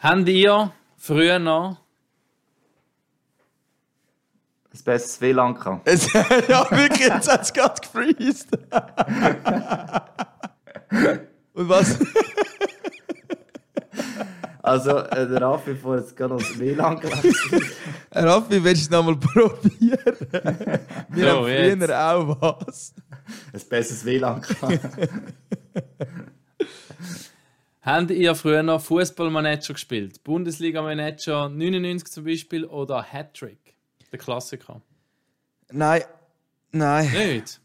Habt ihr früher noch Das beste WLAN kann. Es, ja, wirklich, jetzt hat es gerade gefreezed. Und was? Also, äh, der Raffi vorher jetzt gerade das WLAN gelesen. Raffi, willst du es nochmal probieren? Wir So, haben jetzt. früher auch was. Ein besseres WLAN. Habt ihr früher noch Fußballmanager gespielt? Bundesliga-Manager 99 zum Beispiel oder Hattrick? Der Klassiker. Nein, nein. Nicht?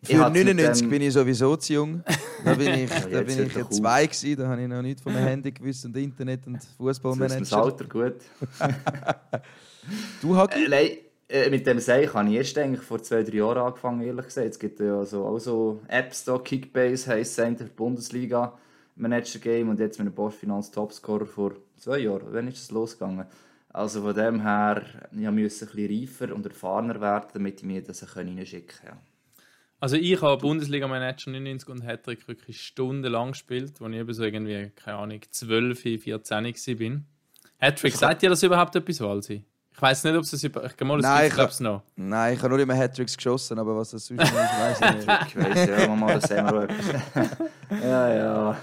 Ich Für mit 99 dem- bin ich sowieso zu jung. Da bin ich, da jetzt bin ich auf. zwei gewesen, da habe ich noch nichts von dem Handy gewusst und Internet und Das ist das Fußballmanager. Alter gut. Du Hagi? Äh, äh, mit dem Seich habe ich erst eigentlich vor zwei, drei Jahren angefangen, ehrlich gesagt. Es gibt ja so, auch so Apps da, Kickbase heisst es eigentlich, Bundesliga Manager Game und jetzt mit dem Bosch Finanz Topscorer vor zwei Jahren. Wann ist das losgegangen? Also von dem her, ich musste ein bisschen reifer und erfahrener werden, damit ich mir das reinschicken kann. Ja. Also ich habe Bundesliga-Manager 99 und Hattrick wirklich stundenlang gespielt, als ich eben so irgendwie, keine Ahnung, 12, 14 war. Hattrick, sagt ihr das überhaupt etwas, Walsi? Ich weiß nicht, ob es das über... Ich gehe mal, es Nein, ich hab- es noch. Nein, ich habe nur immer Hattricks geschossen, aber was das sonst ist, weiß ich nicht. Ich weiss ja, mal, das haben wir ja, ja.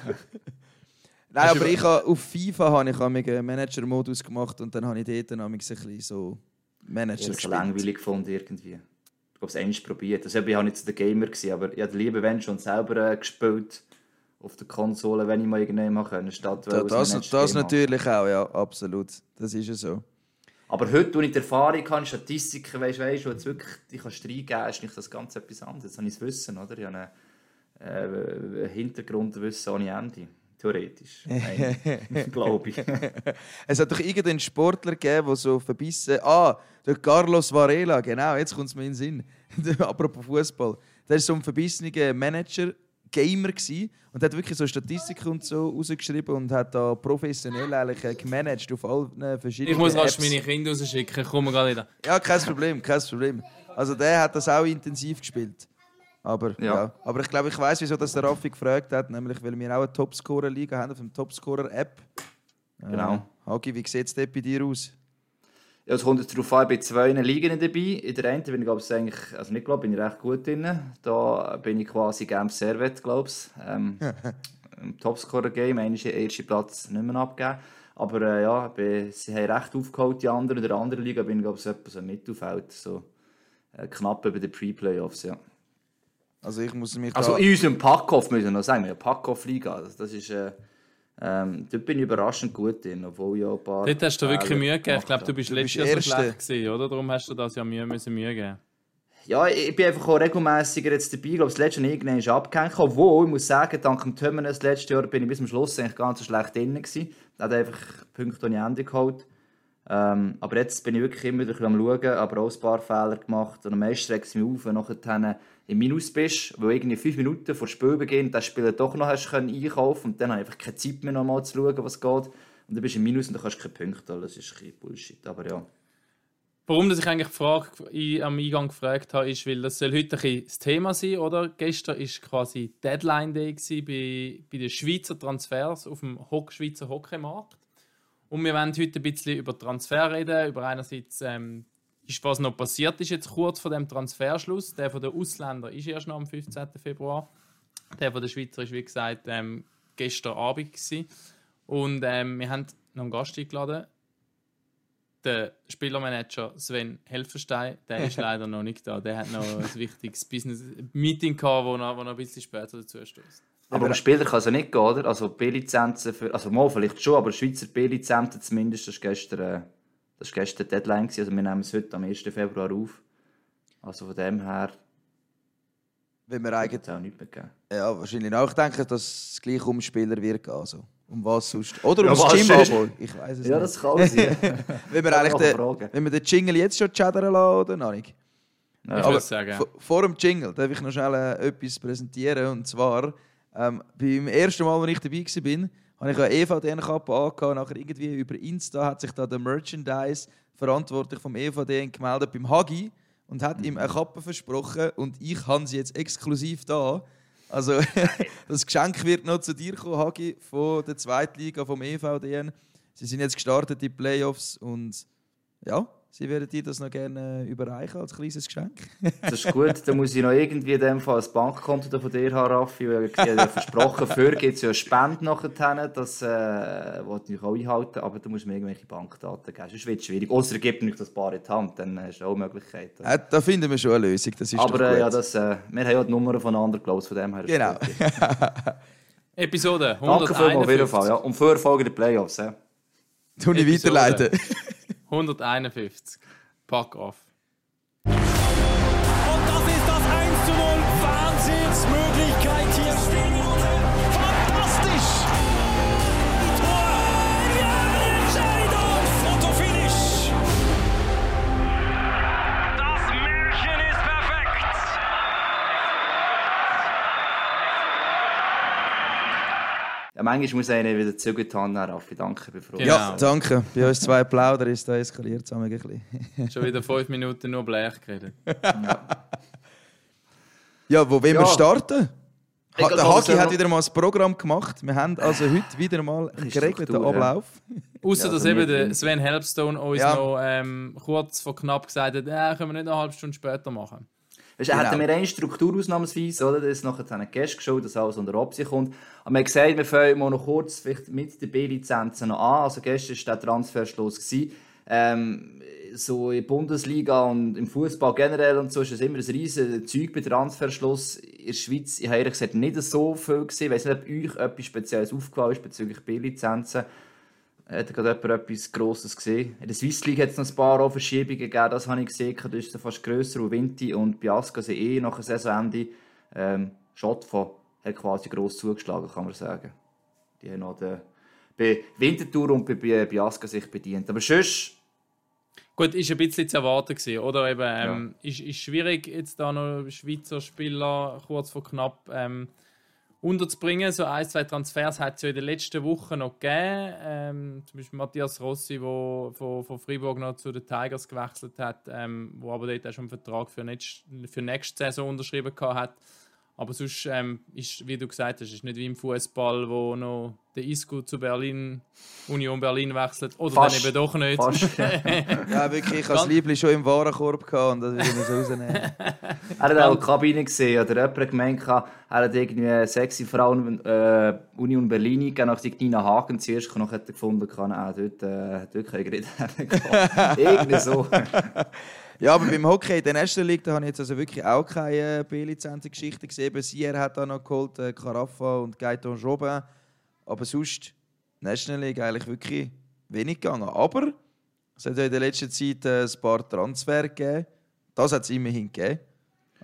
Nein, aber ich habe, auf FIFA habe ich einen Manager-Modus gemacht und dann habe ich dort dann ein bisschen so Ich Manager habe es gespielt. langweilig gefunden irgendwie. Ich habe es einmal probiert. Also, ich war nicht so der Gamer, gewesen, aber ich habe lieber wenn schon selber äh, gespielt auf der Konsole, wenn ich mal irgendwann machen können, statt Da, das, das natürlich auch, ja, absolut. Das ist ja so. Aber heute, wo ich die Erfahrung habe, Statistiken, weißt du, wo jetzt wirklich ich kann reingeben ist nicht das ganz etwas anderes. Jetzt habe ich das Wissen, oder? Ich habe einen äh, Hintergrundwissen ohne Ende. Theoretisch. Glaube ich. Es hat doch irgendeinen Sportler gegeben, der so verbissen. Ah, der Carlos Varela, genau, jetzt kommt es mir in den Sinn. Apropos Fußball. Der war so ein verbissener Manager, Gamer gewesen, und hat wirklich so Statistiken und so rausgeschrieben und hat da professionell eigentlich äh, gemanagt auf allen verschiedenen Ich muss rasch Apps. meine Kinder rausschicken, ich komme gerade wieder. Ja, kein Problem, kein Problem. Also der hat das auch intensiv gespielt. Aber, ja. Ja. Aber ich glaube, ich weiß, wieso das der Raffi gefragt hat, nämlich weil wir auch eine Topscorer-Liga haben auf dem Topscorer-App. Genau. Äh, Hagi, wie sieht es bei dir aus? Ja, es kommt jetzt darauf an, bei zwei Ligen dabei. In der einen bin ich, glaube ich, eigentlich, also nicht glaube, bin ich recht gut drin. Da bin ich quasi Genf Servet, glaube ich. Ähm, Im Topscorer-Game, einen ist der erste Platz nicht mehr abgegeben. Aber äh, ja, bei, sie haben recht aufgeholt, die anderen. In der anderen Liga bin ich, glaube ich, so etwa so im Mittelfeld. So, äh, knapp über den Pre-Playoffs, ja. Also ich muss mich Also in unserem Packoff müssen wir noch sagen, wir haben Packoff-Liga. Also, das ist, äh, ähm, dort bin ich überraschend gut drin, obwohl ja ein paar... Dort hast du wirklich Mühe gegeben. Ich glaube, du bist letztes Jahr so schlecht gewesen, oder? Darum hast du das ja Mühe, müssen Mühe geben. Ja, ich bin einfach auch regelmäßiger jetzt dabei. Ich glaube, das letzte Jahr irgendwann ist abgehängt. Obwohl, ich muss sagen, dank dem Tömmenes letztes Jahr bin ich bis zum Schluss eigentlich so schlecht drin gewesen. Hat einfach Punkte ohne Ende geholt. Ähm, aber jetzt bin ich wirklich immer wieder am Schauen, aber auch ein paar Fehler gemacht. Und am meisten regt es mich auf, wenn du im Minus bist, wo irgendwie fünf Minuten vor Spielbeginn das Spiel doch noch hast können einkaufen und dann habe ich einfach keine Zeit mehr, noch mal zu schauen, was geht. Und dann bist du im Minus und dann kannst du keine Punkte holen. Das ist ein bisschen Bullshit, aber ja. Warum dass ich eigentlich die Frage am Eingang gefragt habe, ist, weil das soll heute ein bisschen das Thema sein, oder? Gestern war quasi Deadline Day bei, bei den Schweizer Transfers auf dem Schweizer Hockeymarkt. Und wir wollen heute ein bisschen über Transfer reden, über einerseits ähm, ist, was noch passiert ist jetzt kurz vor dem Transferschluss. Der von den Ausländern ist erst noch am 15. Februar. Der von den Schweizer ist, wie gesagt, ähm, gestern Abend. Gewesen. Und ähm, wir haben noch einen Gast eingeladen, der Spielermanager Sven Helferstein, der ist leider noch nicht da. Der hat noch ein wichtiges Business-Meeting gehabt, wo er, wo er ein bisschen später dazu stößt. Aber um Spieler kann es ja nicht gehen, oder? Also B-Lizenzen für, also mal vielleicht schon, aber Schweizer B-Lizenzen zumindest, das war gestern, äh, das war gestern Deadline, gewesen. also wir nehmen es heute am 1. Februar auf. Also von dem her Wenn wir eigentlich... auch nichts mehr gegeben. Ja, wahrscheinlich auch denken, dass es gleich um Spieler wird gehen. Also. Um was sonst? Oder Ja, ums sonst? Abo. Ich weiß es Ja, nicht. das kann sein. Wenn wir, eigentlich den, wenn wir den Jingle jetzt schon chattern lassen, oder noch nicht? Ich Ja. würde sagen. Vor- Vor dem Jingle darf ich noch schnell äh, etwas präsentieren. Und zwar, ähm, beim ersten Mal, als ich dabei war, habe ich eine EVDN-Kappe angehabt. Nachher irgendwie über Insta hat sich da der Merchandise-Verantwortlich vom EVDN gemeldet beim Hagi und hat ihm eine Kappe versprochen. Und ich habe sie jetzt exklusiv da. Also, das Geschenk wird noch zu dir kommen, Hagi, von der Zweitliga vom EVDN. Sie sind jetzt gestartet in die Playoffs und ja, Sie würden dir das noch gerne überreichen als kleines Geschenk. das ist gut. Dann muss ich noch irgendwie in dem Fall ein Bankkonto von dir haben, Raffi. Weil ich habe versprochen, für gibt es ja eine Spende nachher. Das äh, wollte ich auch einhalten. Aber du musst mir irgendwelche Bankdaten geben. Sonst wird es schwierig. Außer er gibt mir das Bar in die Hand. Dann hast du auch Möglichkeiten. Äh, da finden wir schon eine Lösung. Das ist aber äh, ja, das, äh, wir haben ja die Nummer voneinander gelöst. Von dem her. Genau. Episode 151. Danke vielmals auf jeden Fall. Ja. Und für folgende Playoffs. Ja. Tu ich weiterleiten. 151. Pack auf. Ja, manchmal muss einer wieder zugetan haben, Raffi. Danke, bin froh. Genau. Ja, danke. Bei uns zwei Plauder ist da eskaliert zusammen ein bisschen. Schon wieder fünf Minuten nur Blech geredet. Ja, wo wollen Ja. wir starten? Ha, der Haki hat wieder mal ein Programm gemacht. Wir haben also heute wieder mal einen geregelten Struktur, ja. Ablauf. Außer dass also eben der Sven Helpstone uns Ja. noch ähm, kurz vor knapp gesagt hat, äh, können wir nicht eine halbe Stunde später machen. Weißt, Genau. Hätten wir eine Struktur ausnahmsweise, oder? Das nachher Gäste geschaut, dass alles unter Absicht kommt. Aber wir haben gesagt, wir fangen mal noch kurz vielleicht mit den B-Lizenzen noch an. Also gestern war der Transferschluss. gewesen. Ähm, so in der Bundesliga und im Fußball generell und so ist es immer ein riesiges Zeug bei Transferschluss. In der Schweiz, ich habe ehrlich gesagt nicht so viel gesehen. Ich weiß nicht, ob euch etwas Spezielles aufgefallen ist bezüglich B-Lizenzen. Hat gerade jemand etwas Grosses gesehen? In der Swiss League hat es noch ein paar auch Verschiebungen gegeben, das habe ich gesehen. Da ist es fast grösser und Vinti und Biasca sind eh nach dem Saisonende. Ähm, Schottfonds hat quasi gross zugeschlagen, kann man sagen. Die haben noch den, bei Winterthur und bei bei Biasca sich bedient. Aber sonst, Gut, ist ein bisschen zu erwarten gewesen, oder? Eben, ähm, ist, ist schwierig, jetzt da noch Schweizer Spieler kurz vor knapp ähm, unterzubringen. So ein, zwei Transfers hat es ja in den letzten Wochen noch gegeben. Ähm, zum Beispiel Matthias Rossi, der von, von Freiburg noch zu den Tigers gewechselt hat, ähm, wo aber dort auch schon einen Vertrag für, nächst, für nächste Saison unterschrieben hat. Aber sonst ähm, ist, wie du gesagt hast, ist nicht wie im Fußball, wo noch der Isco zu Berlin, Union Berlin wechselt. Oder Fast. dann eben doch nicht. fast. Ja, wirklich, ich hatte das Liebling schon im Warenkorb gehabt und das will ich mir so rausnehmen. Er hat auch die Kabine gesehen oder jemand hat gemeint, er hat irgendwie eine sexy Frau äh, Union Berlin gegeben, nach die Nina Hagen zuerst noch hat er gefunden, kann er dort, äh, dort kann ich reden. Irgendwie so. Ja, aber beim Hockey in der ersten Liga da habe ich jetzt also wirklich auch keine äh, B-Lizenzen-Geschichte gesehen. Sier hat da noch geholt, äh, Carafa und Gaetan Jobin. Aber sonst, National League eigentlich wirklich wenig gegangen. Aber es hat ja in der letzten Zeit äh, ein paar Transfer gegeben. Das hat es immerhin gegeben.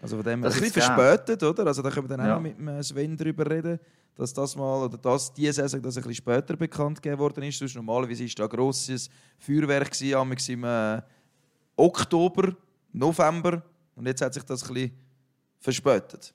Also von dem Das ein bisschen verspätet, oder? Also da können wir dann Ja. auch noch mit dem äh, Sven drüber reden, dass das mal, oder dass diese Saison das ein bisschen später bekannt gegeben worden ist. Sonst normalerweise war da grosses Feuerwerk gewesen, im äh, Oktober, November. Und jetzt hat sich das ein bisschen verspätet.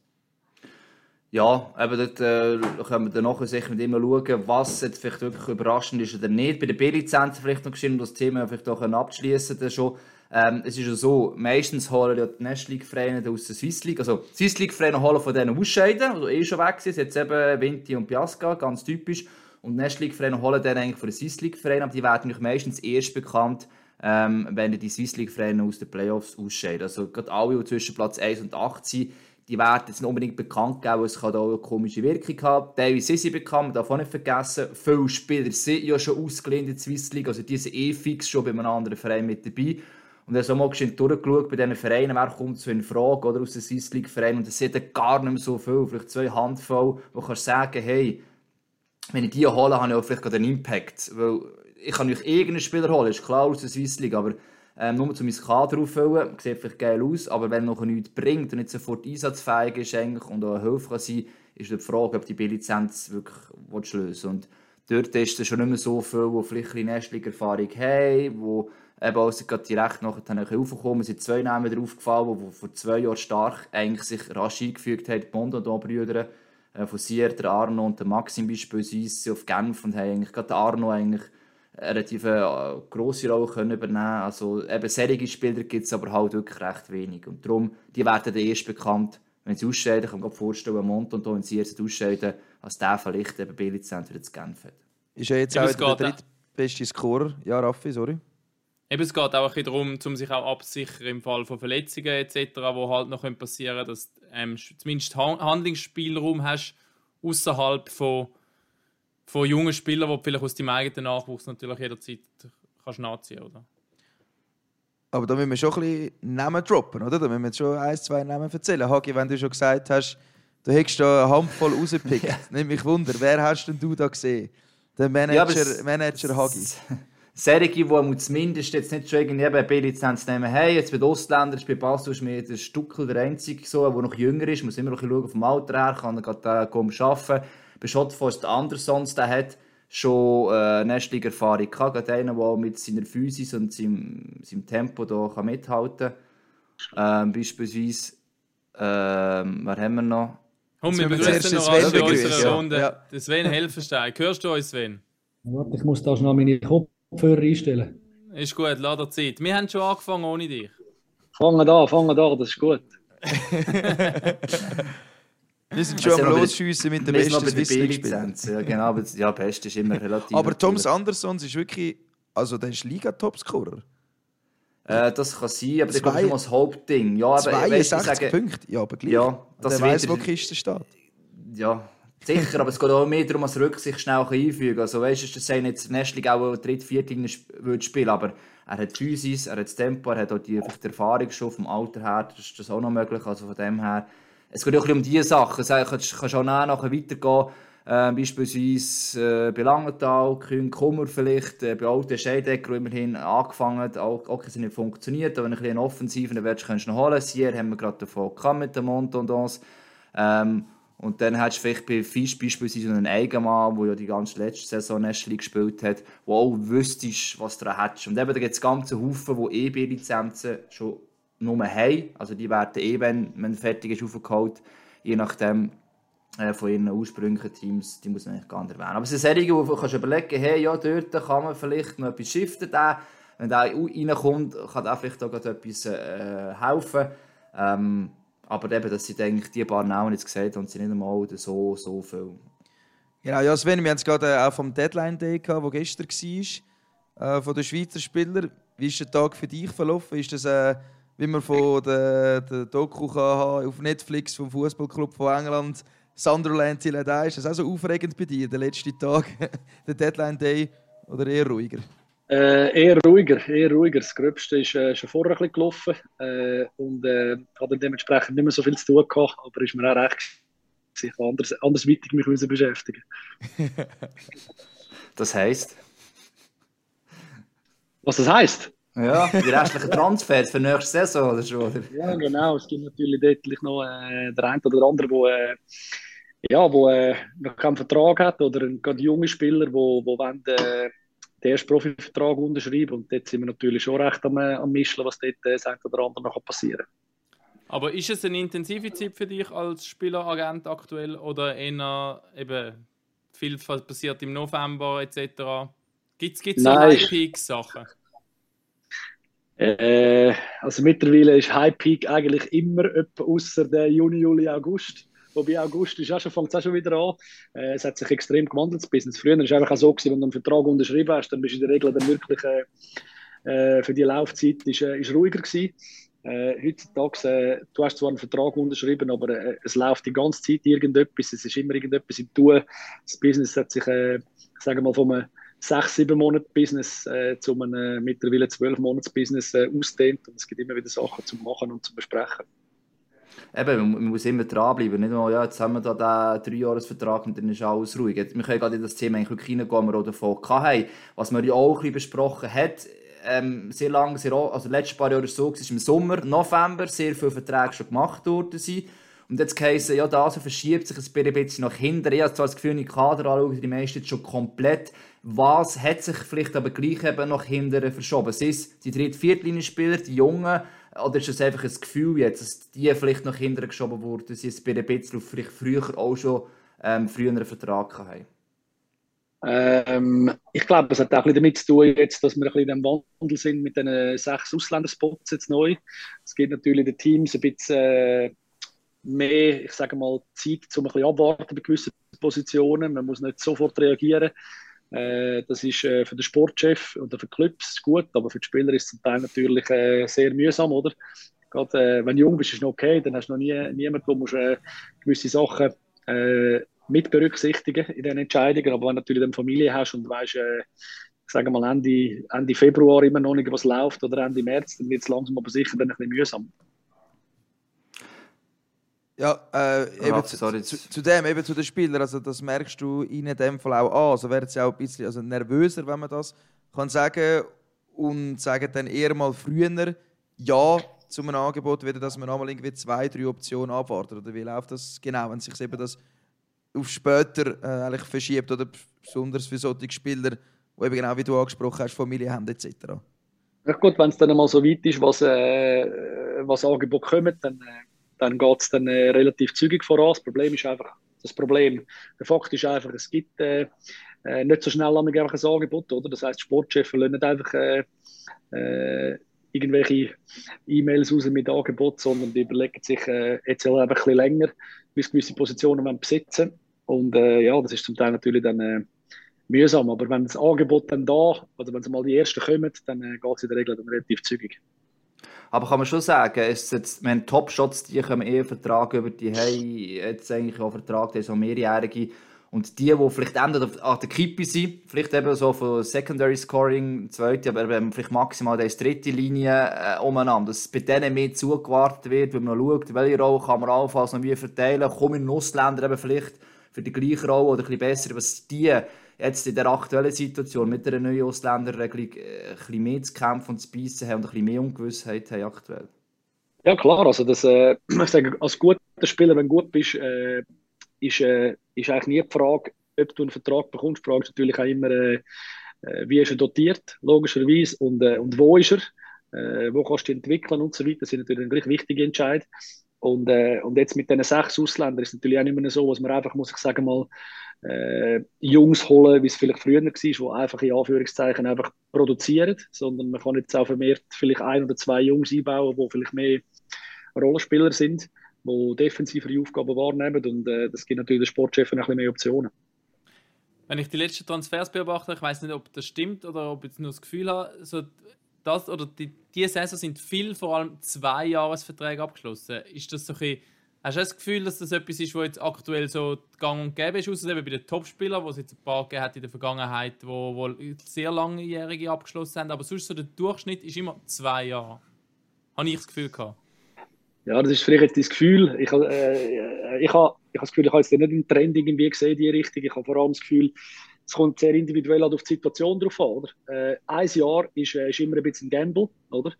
Ja, eben dort äh, können wir dann nachher sicher mit immer schauen, was jetzt vielleicht wirklich überraschend ist oder nicht. Bei den B-Lizenzen vielleicht noch geschrieben, um das Thema vielleicht auch abschließen schon. Ähm, es ist ja so, meistens holen ja die National League-Vereine aus der Swiss League, also die Swiss League-Vereine holen von denen Ausscheiden, also eh schon weg sind, jetzt eben Vinti und Piasca, ganz typisch. Und die National League-Vereine holen dann eigentlich von den Swiss League-Vereinen, aber die werden meistens erst bekannt, ähm, wenn die Swiss League-Vereine aus den Playoffs ausscheiden. Also gerade alle, die zwischen Platz 1 und 8 sind, die werden jetzt nicht unbedingt bekannt geben, es kann da auch eine komische Wirkung haben. Teilweise sind bekannt, man darf auch nicht vergessen, viele Spieler sind ja schon ausgelehnt in der Swiss League, also die sind eh fix schon bei einem anderen Verein mit dabei. Und dann so mal geschwind durchgeschaut bei diesen Vereinen, wer kommt so in Frage oder aus den Swiss League Vereinen und es sind gar nicht mehr so viel, vielleicht zwei Handvoll, wo kannst sagen, hey, wenn ich die hole, habe ich auch vielleicht gerade einen Impact. Weil ich kann nicht irgendeinen Spieler holen, ist klar aus der Swiss League, aber ähm, nur zu meinem Kader auffüllen, sieht vielleicht geil aus, aber wenn noch nichts bringt und nicht sofort einsatzfähig ist eigentlich und auch eine Hilfe kann sein ist die Frage, ob die B-Lizenz wirklich lösen Und dort ist es schon nicht mehr so viel, die vielleicht ein bisschen Erfahrung haben, die eben gerade direkt nachher dann raufgekommen sind. zwei Namen drauf gefallen, die vor zwei Jahren stark eigentlich sich rasch eingefügt haben, die Bondondon-Brüder äh, von Sier, der Arno und der Maxim beispielsweise auf Genf und haben eigentlich gerade Arno eigentlich eine relativ äh, grosse Rolle können übernehmen Also eben solche Spieler gibt es aber halt wirklich recht wenig. Und darum, die werden dann erst bekannt, wenn sie ausscheiden. Ich kann mir vorstellen, Mont und wenn sie jetzt ausscheiden, als der vielleicht eben B-Lizenz wieder zu Genf hat. Ist ja jetzt Ja, auch der geht, dritten... beste Scorer. Ja, Raffi, sorry. Eben, es geht auch ein bisschen darum, um sich auch abzusichern im Fall von Verletzungen etc., wo halt noch passieren können, dass du ähm, zumindest Han- Handlungsspielraum hast außerhalb von, von jungen Spielern, die du vielleicht aus deinem eigenen Nachwuchs natürlich jederzeit kannst nachziehen oder? Aber da müssen wir schon ein bisschen Namen droppen, oder? Da müssen wir jetzt schon ein, zwei Namen erzählen. Hagi, wenn du schon gesagt hast, du hättest da eine Handvoll rausgepickt. Nimmt mich Wunder, wer hast denn du da gesehen? Der Manager, Ja, Manager Hagi. Serien, die man zumindest jetzt nicht schon irgendwie eine B-Lizenz nehmen, hey, jetzt bei den Ausländern bei Basel ist mir der Stuckel der Einzige, so, der noch jünger ist, muss immer noch ein bisschen schauen vom Alter her, kann er gerade äh, kommen arbeiten. Bei der Andersons, der hat schon äh, Nestliga-Erfahrung gehabt, gerade einer, der mit seiner Physis und seinem, seinem Tempo da kann mithalten kann. Ähm, beispielsweise, ähm, wer haben wir noch? Komm, wir begrüßen noch alle Sven in unserer ja. Runde. Ja. Der Sven Helfenstein. Hörst du uns, Sven? Warte, ich muss da schnell meine Kopfhörer einstellen. Ist gut, lass Zeit. Wir haben schon angefangen ohne dich. Fangen da, fangen da, das ist gut. Wir sind Wir schon am Losschiessen mit der besten bei der Swiss League Spieler. B-Lizenz. Ja, genau, aber ja, best ist immer relativ. Aber Thomas. Andersons ist wirklich, also der ist Liga-Topscorer. Äh, das kann sein, aber das ist immer das Hauptding. Ja, aber weißt, ich 62 sage, Punkte, ja, aber gleich. Ja, das weiß, wo die Kiste steht. ja, sicher, aber es geht auch mehr darum, dass Rücksicht schnell einfügen. Also weißt du, dass er jetzt Nestling auch dritt, viert würde spielen, aber er hat Physis, er hat das Tempo, er hat auch die, die Erfahrung schon vom Alter her, das ist das auch noch möglich, also von dem her. Es geht auch ein bisschen um diese Sachen, du kannst, kannst auch nachher, weitergehen, äh, beispielsweise äh, bei Langenthal, Kühn, Kummer vielleicht, äh, bei alten Scheidecker, immerhin angefangen hat, auch, auch es nicht funktioniert, aber wenn du ein bisschen offensiv dann willst, kannst du noch holen. Hier haben wir gerade davon gehabt mit den Montondons. Ähm, und dann hast du vielleicht bei Fisch beispielsweise einen Eigenmann, der ja die ganze letzte Saison Nestli gespielt hat, wo auch wüsstest, was du da hättest. Und eben, da gibt es ganze Haufen, die EB-Lizenzen schon nur haben. Also die werden eh, wenn man fertig ist, aufgeholt, je nachdem äh, von ihren ursprünglichen Teams, die muss man eigentlich gar nicht erwähnen. Aber es sind Serien, wo du überlegen hey, ja, dort kann man vielleicht noch etwas shiften. Der, wenn der reinkommt, kann der vielleicht auch etwas äh, helfen. Ähm, aber eben, das sind eigentlich die paar Namen jetzt gesagt und sind nicht einmal so, so viel. Genau, ja Sven, wir haben es gerade äh, auch vom Deadline Day gehabt, der gestern war, äh, von den Schweizer Spielern. Wie ist der Tag für dich verlaufen? Ist das, äh, wie man von der, der Doku kann haben auf Netflix vom Fußballclub von England, Sunderland die, ist das auch so aufregend bei dir, der letzte Tag, der Deadline Day, oder eher ruhiger? Äh, eher ruhiger, eher ruhiger. Das Gröbste ist äh, schon vorher ein bisschen gelaufen äh, und äh, hat dann dementsprechend nicht mehr so viel zu tun gehabt, aber ist mir auch recht gewesen. Ich kann anders, andersweitig mich müssen beschäftigen. Das heisst, Was das heisst? Ja, die restlichen Transfers für nächste Saison oder schon, oder? Ja, genau. Es gibt natürlich dort noch äh, der eine oder andere, der äh, ja, wo, äh, noch keinen Vertrag hat oder ein gerade junge Spieler, wo, wo wollen, äh, den ersten Profivertrag unterschreiben. Und dort sind wir natürlich schon recht am, äh, am Mischen, was dort äh, das eine oder andere noch passieren kann. Aber ist es eine intensive Zeit für dich als Spieleragent aktuell oder eher eben viel passiert im November etc.? Gibt es so Nein. Äh, also mittlerweile ist High Peak eigentlich immer außer der Juni, Juli, August. Wobei August ist auch schon, fängt es auch schon wieder an. Äh, es hat sich extrem gewandelt, das Business. Früher war es einfach auch so, gewesen, wenn du einen Vertrag unterschrieben hast, dann bist du in der Regel dann wirklich äh, für die Laufzeit ist, äh, ist ruhiger gewesen. Äh, heutzutage, äh, du hast zwar einen Vertrag unterschrieben, aber es läuft die ganze Zeit irgendetwas, es ist immer irgendetwas im Tun. Das Business hat sich, sagen wir mal, von einem sechs, sieben Monate Business äh, zu einem äh, mittlerweile zwölf Monats Business äh, ausdehnt und es gibt immer wieder Sachen zu machen und zu besprechen. Eben, man, muss immer dranbleiben. Nicht nur, ja, jetzt haben wir da den Dreijahresvertrag und dann ist alles ruhig. Jetzt, wir können gerade in das Thema eigentlich wirklich reingehen, wir auch davon hatten. Was wir ja auch ein besprochen hat, ähm, sehr lange, sehr, also letztes paar Jahre so, ist im Sommer, November, sehr viele Verträge schon gemacht worden sind. Und jetzt heisst ja, das verschiebt sich ein bisschen nach hinten. Ich habe zwar das Gefühl, in den Kader anschaue, die meisten jetzt schon komplett. Was hat sich vielleicht aber gleich eben nach hinten verschoben? Sind es die dritte, Viertlinie-Spieler, die Jungen, oder ist es einfach ein Gefühl jetzt, dass die vielleicht nach hinten geschoben wurden, sie es bei ein bisschen vielleicht früher auch schon ähm, einen Vertrag haben? Ähm, ich glaube, es hat auch ein damit zu tun, jetzt, dass wir ein bisschen in dem Wandel sind mit den sechs Ausländerspots jetzt neu. Es gibt natürlich den Teams ein bisschen äh, mehr, ich sage mal, Zeit, um ein bisschen abwarten bei gewissen Positionen. Man muss nicht sofort reagieren. Äh, das ist äh, für den Sportchef oder für die Clubs gut, aber für die Spieler ist es zum Teil natürlich äh, sehr mühsam, oder? Gerade wenn du jung bist, ist es okay, dann hast du noch nie niemanden, äh, gewisse Sachen mit berücksichtigen in den Entscheidungen. Aber wenn du natürlich eine Familie hast und weißt, äh, ich mal Ende, Ende Februar immer noch nicht was läuft oder Ende März, dann wird es langsam aber sicher dann ein bisschen mühsam. Ja, äh, eben zu, zu, zu dem, eben zu den Spielern, also das merkst du ihnen in dem Fall auch an. Also werden sie auch ein bisschen also nervöser, wenn man das kann sagen und sagen dann eher mal früher ja zu einem Angebot, wieder, dass man einmal irgendwie zwei, drei Optionen abwartet. Oder wie läuft das genau, wenn sich eben das auf später äh, eigentlich verschiebt oder besonders für solche Spieler, die eben genau wie du angesprochen hast, Familie haben etc. Ja gut, wenn es dann mal so weit ist, was, äh, was Angebot kommt, dann, äh, dann geht es dann äh, relativ zügig voran. Das Problem ist einfach, das Problem, der Fakt ist einfach, es gibt äh, äh, nicht so schnell ein Angebot, oder? Das heißt, Sportchefs lassen nicht einfach äh, äh, irgendwelche E-Mails raus mit Angebot, sondern die überlegen sich jetzt einfach ein bisschen länger, bis gewisse Positionen besitzen Und ja, das ist zum Teil natürlich dann mühsam. Aber wenn das Angebot dann da, oder wenn es mal die ersten kommen, dann äh, geht es in der Regel dann relativ zügig. Aber kann man schon sagen, es jetzt, wenn Top-Shots, die kommen eher Vertrag über die haben jetzt eigentlich auch Vertrag, der so mehrjährige. Und die, die vielleicht entweder an der Kippe sind, vielleicht eben so von Secondary Scoring, zweite, aber eben vielleicht maximal die dritte Linie äh, umeinander, dass bei denen mehr zugewartet wird, weil man schaut, welche Rolle kann man allenfalls noch wie verteilen, kommen in Ausländer eben vielleicht für die gleiche Rolle oder ein bisschen besser, was die jetzt in der aktuellen Situation mit der neuen Ausländerregelung äh, ein bisschen mehr zu kämpfen und zu beißen haben und ein bisschen mehr Ungewissheit haben aktuell. Ja klar, also das, äh, ich sage, als guter Spieler, wenn du gut bist, äh, ist, äh, ist eigentlich nie die Frage, ob du einen Vertrag bekommst. Die Frage ist natürlich auch immer, äh, äh, wie ist er dotiert, logischerweise, und, und wo ist er, wo kannst du ihn entwickeln und so weiter. Das sind natürlich gleich wichtige Entscheidungen. Und, und jetzt mit diesen sechs Ausländern ist es natürlich auch nicht mehr so, dass man einfach, muss ich sagen, mal äh, Jungs holen, wie es vielleicht früher war, die einfach in Anführungszeichen einfach produzieren, sondern man kann jetzt auch vermehrt vielleicht ein oder zwei Jungs einbauen, die vielleicht mehr Rollenspieler sind, die defensivere Aufgaben wahrnehmen und äh, das gibt natürlich den Sportchef ein bisschen mehr Optionen. Wenn ich die letzten Transfers beobachte, ich weiß nicht, ob das stimmt oder ob ich nur das Gefühl habe, so das oder die, diese Saison sind viel vor allem zwei Jahresverträge abgeschlossen. Ist das so ein bisschen, hast du das Gefühl, dass das etwas ist, was jetzt aktuell so gang und gäbe ist, außer bei den Topspielern, wo es jetzt ein paar gegeben hat in der Vergangenheit, wo, wo sehr langjährige abgeschlossen haben, aber sonst so der Durchschnitt ist immer zwei Jahre. Habe ich das Gefühl gehabt. Ja, das ist vielleicht jetzt das Gefühl. Ich, äh, ich habe ich hab das Gefühl, ich habe jetzt nicht einen Trend irgendwie gesehen die Richtung. Ich habe vor allem das Gefühl, es kommt sehr individuell auf die Situation drauf an. Oder? Äh, ein Jahr ist, äh, ist immer ein bisschen ein Gamble. Oder?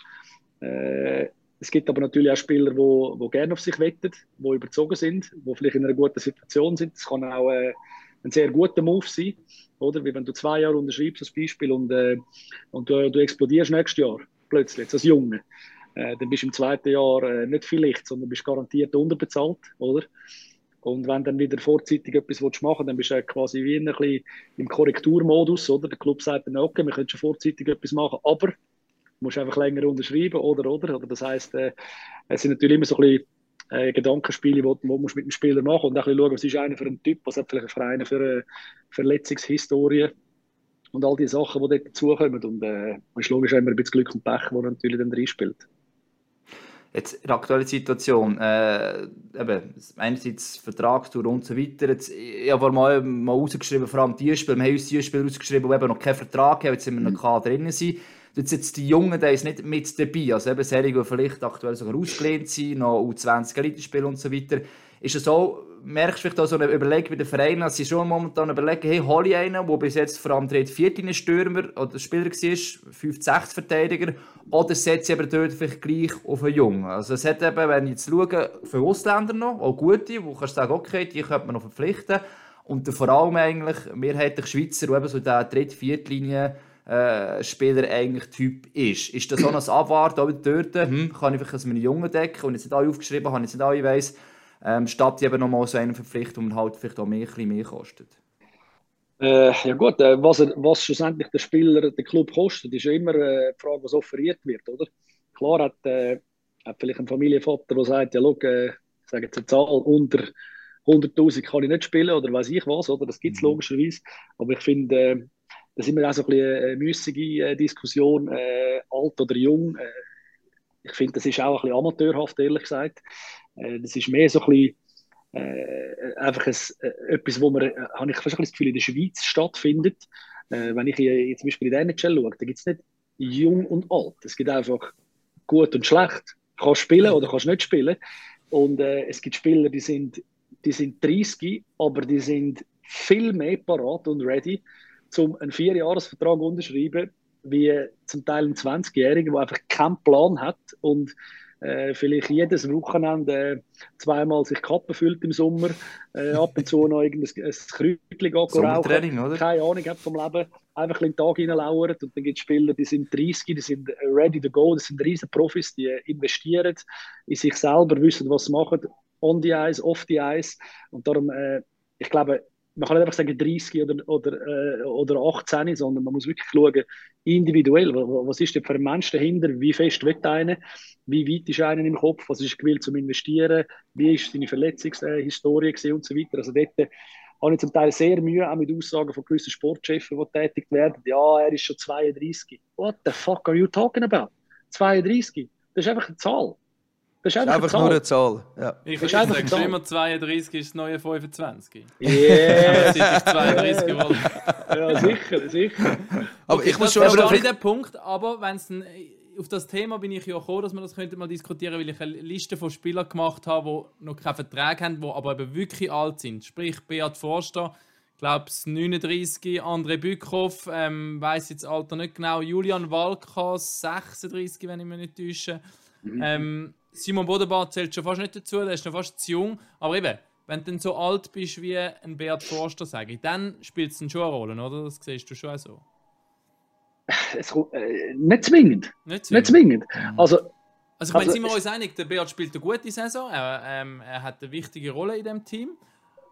Äh, es gibt aber natürlich auch Spieler, die wo, wo gerne auf sich wetten, die überzogen sind, die vielleicht in einer guten Situation sind. Es kann auch äh, ein sehr guter Move sein. Oder? Wie wenn du zwei Jahre unterschreibst als Beispiel und, äh, und du, du explodierst nächstes Jahr plötzlich als Junge. Äh, dann bist du im zweiten Jahr äh, nicht vielleicht, sondern bist garantiert unterbezahlt. Oder? Und wenn dann wieder vorzeitig etwas machen willst, dann bist du quasi wie ein bisschen im Korrekturmodus, oder? Der Club sagt dann, okay, wir können schon vorzeitig etwas machen, aber musst einfach länger unterschreiben, oder, oder? oder das heisst, äh, es sind natürlich immer so ein bisschen äh, Gedankenspiele, die wo, wo musst mit dem Spieler machen und ein bisschen schauen, was ist einer für ein Typ, was hat vielleicht für einen für eine Verletzungshistorie und all die Sachen, die dort dazukommen. Und äh, ist logisch immer ein bisschen Glück und Pech, das natürlich dann reinspielt. Jetzt in der aktuellen Situation, äh, eben, einerseits Vertragstour und so weiter. Jetzt, ich habe mal, mal rausgeschrieben, vor allem die Spieler, wir haben uns die Spieler rausgeschrieben, die eben noch keinen Vertrag haben, jetzt sind wir noch mhm. drinnen sind. Jetzt, jetzt die Jungen, die ist nicht mit dabei, also eben Serie, die vielleicht aktuell sogar ausgelehnt sind, noch U20 Elite und so weiter. Ist es so, merkst du vielleicht so eine Überlegung bei den Vereinen, dass sie schon momentan überlegen, hey, hole ich einen, der bis jetzt vor allem dritt, vierten Stürmer oder Spieler war, 5, 6 Verteidiger, oder setze ich aber dort vielleicht gleich auf einen Jungen. Also es hat eben, wenn ich jetzt schaue, für Ausländer noch, auch gute, wo kannst du sagen, okay, die könnte man noch verpflichten. Und vor allem eigentlich mehrheitlich Schweizer, die eben so der dritt, viertlinie äh, Spieler eigentlich Typ ist. Ist das so ein Abwarten auch dort? Hm, kann ich vielleicht meine Jungen decken und jetzt nicht alle aufgeschrieben, habe ich jetzt nicht alle weiss, ähm, statt eben nochmal so einen Verpflichtung, die halt vielleicht auch mehr, bisschen mehr kostet. Äh, ja gut, äh, was, was schlussendlich der Spieler, der Club kostet, ist ja immer äh, die Frage, was offeriert wird, oder? Klar hat, äh, hat vielleicht ein Familienvater, der sagt, ja schau, äh, ich sage jetzt eine Zahl, unter 100'000 kann ich nicht spielen oder weiß ich was, oder? Das gibt es mhm. logischerweise. Aber ich finde, äh, das ist immer auch so ein bisschen eine müßige äh, Diskussion, äh, alt oder jung. Äh, ich finde, das ist auch ein bisschen amateurhaft, ehrlich gesagt. Äh, das ist mehr so ein bisschen äh, einfach ein, äh, etwas, wo man, äh, habe ich fast ein das Gefühl, in der Schweiz stattfindet. Äh, wenn ich hier, zum Beispiel in der NHL schaue, da gibt es nicht jung und alt. Es gibt einfach gut und schlecht. Kannst spielen oder kannst nicht spielen. Und äh, es gibt Spieler, die sind, die sind 30, aber die sind viel mehr parat und ready, um einen Vierjahresvertrag unterschreiben, wie zum Teil ein 20-Jähriger, der einfach keinen Plan hat und äh, vielleicht jedes Wochenende äh, zweimal sich Kappen füllt im Sommer, äh, ab und zu noch irgendein ein Kräutchen rauchen, oder? keine Ahnung hat vom Leben, einfach ein den Tag reinlauert und dann gibt es Spieler, die sind 30, die sind ready to go, das sind riesen Profis, die investieren in sich selber, wissen, was sie machen, on the ice, off the ice. Und darum, äh, ich glaube, man kann nicht einfach sagen 30 oder, oder, äh, oder 18, sondern man muss wirklich schauen, individuell, was ist denn für ein Mensch dahinter, wie fest wird einer, wie weit ist einer im Kopf, was ist gewillt zum Investieren, wie ist seine Verletzungshistorie und so weiter. Also dort äh, habe ich zum Teil sehr Mühe, auch mit Aussagen von gewissen Sportchefen, die tätig werden. Ja, er ist schon 32. What the fuck are you talking about? 32? Das ist einfach eine Zahl. Das ist Das einfach, ist einfach nur eine Zahl. Ja. Ich, Ist ich sage immer, 32 ist das neue 25. Yeah. Seit ich 32 geworden ja, sicher, sicher. Aber Okay, ich muss das schon verstehe aber ich den Punkt, aber wenn's ein, auf das Thema bin ich ja gekommen, dass wir das könnte mal diskutieren, weil ich eine Liste von Spielern gemacht habe, die noch keinen Vertrag haben, die aber eben wirklich alt sind. Sprich, Beat Forster, ich glaube 39, André Bückhoff, ähm, weiß jetzt das Alter nicht genau, Julian Walkas, 36, wenn ich mich nicht täusche. Ähm, Simon Bodenbart zählt schon fast nicht dazu, der ist noch fast zu jung. Aber eben, wenn du dann so alt bist wie ein Beat Forster, sage ich, dann spielt es schon eine Rolle, oder? Das siehst du schon auch so. Es, äh, nicht zwingend. Nicht Nicht zwingend. zwingend. Also, Also ich meine, Also, sind wir uns einig, der Beat spielt eine gute Saison, er, ähm, er hat eine wichtige Rolle in dem Team.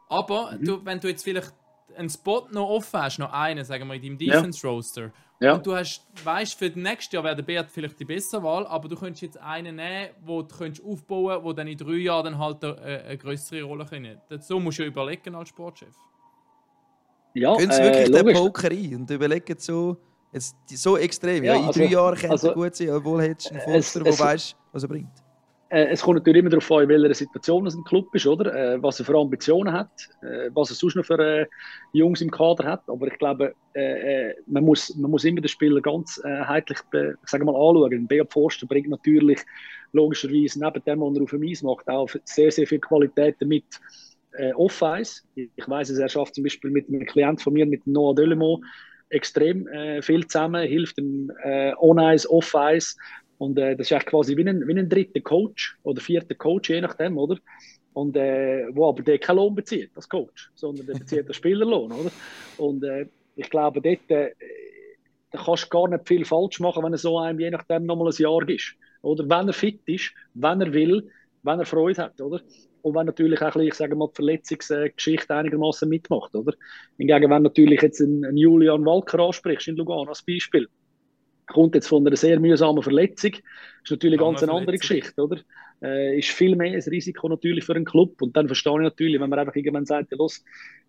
Aber Mhm. du, wenn du jetzt vielleicht einen Spot noch offen hast, noch einen, sagen wir, in deinem Defense-Roster, Ja. Und du hast, weißt, für das nächste Jahr wäre der Beat vielleicht die bessere Wahl, aber du könntest jetzt einen nehmen, wo du könntest aufbauen wo dann in drei Jahren dann halt eine, eine größere Rolle können. So musst du ja überlegen als Sportchef. ja, Gehen Sie äh, wirklich den logisch. Poker ein und überlegen so, jetzt so extrem. Ja, Ja, in also- drei Jahren könnte also- gut sein, obwohl hättest du einen Es- Forster, der es- weiß, was er bringt. Äh, es kommt natürlich immer darauf an, in welcher Situation es ein Club ist, oder? Äh, was er für Ambitionen hat, äh, was er sonst noch für Jungs im Kader hat. Aber ich glaube, man, muss, man muss immer den Spieler ganz äh, mal, anschauen. Beat Forster bringt natürlich logischerweise neben dem, was er auf dem Eis macht, auch sehr, sehr viel Qualitäten mit äh, Off-Ice. Ich weiß es, er schafft zum Beispiel mit einem Klient von mir, mit Noah Delemont, extrem äh, viel zusammen, hilft ihm äh, On-Ice, Off-Ice. Und äh, das ist eigentlich quasi wie ein, wie ein dritter Coach oder vierter Coach, je nachdem, oder? Und äh, wo aber der keinen Lohn bezieht als Coach, sondern der bezieht den Spielerlohn, oder? Und äh, ich glaube, dort äh, da kannst du gar nicht viel falsch machen, wenn er so einem je nachdem nochmal ein Jahr ist. Oder wenn er fit ist, wenn er will, wenn er Freude hat, oder? Und wenn natürlich auch ich sage mal, die Verletzungsgeschichte einigermaßen mitmacht, oder? Hingegen, wenn natürlich jetzt einen Julian Walker ansprichst in Lugano als Beispiel, kommt jetzt von einer sehr mühsamen Verletzung, ist natürlich ganz eine andere. Geschichte, oder? Äh, ist viel mehr ein Risiko natürlich für einen Club. Und dann verstehe ich natürlich, wenn man einfach irgendwann sagt, ja, los,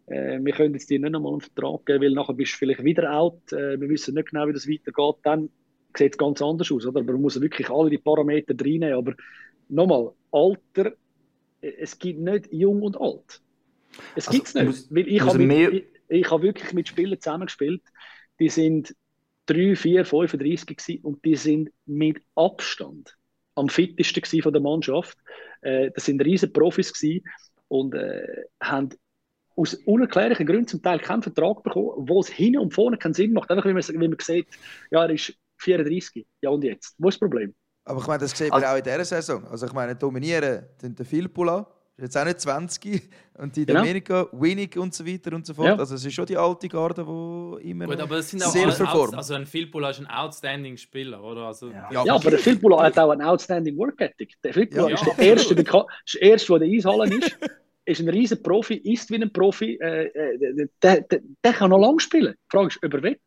äh, wir können jetzt dir nicht nochmal einen Vertrag geben, weil nachher bist du vielleicht wieder out, äh, wir wissen nicht genau, wie das weitergeht, dann sieht es ganz anders aus, oder? Aber man muss wirklich alle die Parameter reinnehmen. Aber nochmal, Alter, äh, es gibt nicht jung und alt. Es Also, gibt es nicht. muss- weil ich habe mehr- ich, ich habe wirklich mit Spielern zusammengespielt, die sind 3, 4, 35 gewesen und die sind mit Abstand am fittesten gewesen von der Mannschaft. Äh, das sind riesen Profis gewesen und äh, haben aus unerklärlichen Gründen zum Teil keinen Vertrag bekommen, wo es hin und vorne keinen Sinn macht. Einfach, wie man, wie man sieht, ja, er ist 34. Ja, und jetzt? Wo ist das Problem? Aber ich meine, das sieht man Also- auch in dieser Saison. Also ich meine, dominieren tun der Filppula, ist jetzt auch nicht 20, und die Genau. Dominica, Winnig und so weiter und so fort. Ja. Also es ist schon die alte Garde, die immer Gut, aber das sind auch sehr performt. also ein Philpool ist ein outstanding Spieler, oder? Also, Ja. Ja, Ja, aber der Philpola hat auch einen outstanding Work Ethic. Der Philpola Ja, ist, ja, der erste, der, ist der Erste, der in der Eishalle ist, ist ein riesen Profi, ist wie ein Profi. Äh, äh, der, der, der kann noch lange spielen. Die Frage ist, ob er will.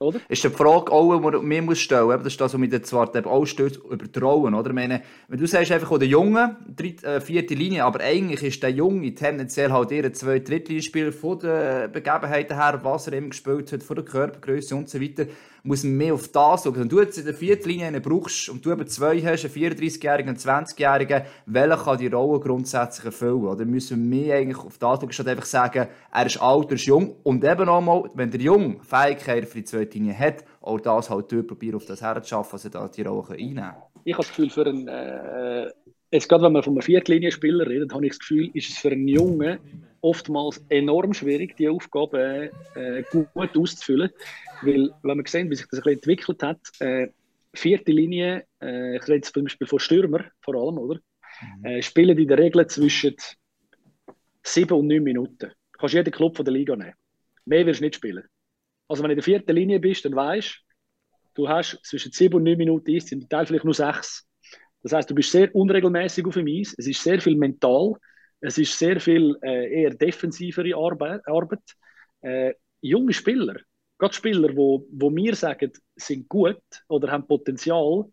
Oder? Ist die Frage auch, die man mir muss stellen muss, das ist das, was mich zwar eben auch stört, über Rollen, oder? Meine, wenn du sagst einfach, der Junge, dritte, äh, vierte Linie, aber eigentlich ist der Junge tendenziell halt eher zwei Drittlinienspieler von den Begebenheiten her, was er eben gespielt hat, von der Körpergröße und so weiter, muss man mehr auf das schauen. Wenn du jetzt in der vierten Linie einen brauchst und du eben zwei hast, einen 34-Jährigen, einen 20-Jährigen, welcher kann die Rolle grundsätzlich erfüllen? Oder müssen wir mehr eigentlich auf das schauen, statt einfach sagen, er ist alt, er ist jung und eben nochmal, wenn der Jung Fähigkeiten für die zweite Linie hat, auch das halt dort probieren, auf das herzuschaffen, dass er da die Rolle einnehmen kann. Ich habe das Gefühl, für einen, äh, jetzt gerade wenn man von einem Viertlinienspieler redet, habe ich das Gefühl, ist es für einen Jungen oftmals enorm schwierig, die Aufgabe äh, gut auszufüllen. Weil, wenn man sehen, wie sich das ein bisschen entwickelt hat, äh, vierte Linie, äh, ich rede jetzt zum Beispiel von Stürmer vor allem, oder? Äh, spielen in der Regel zwischen sieben und neun Minuten. Du kannst jeden Club von der Liga nehmen. Mehr wirst du nicht spielen. Also wenn du in der vierten Linie bist, dann weißt du, hast zwischen sieben und neun Minuten Eis, im Teil vielleicht nur sechs. Das heißt, du bist sehr unregelmäßig auf dem Eis. Es ist sehr viel mental. Es ist sehr viel äh, eher defensivere Arbeit. Arbeit. Äh, junge Spieler, gerade Spieler, wo, wo wir sagen, sind gut oder haben Potenzial,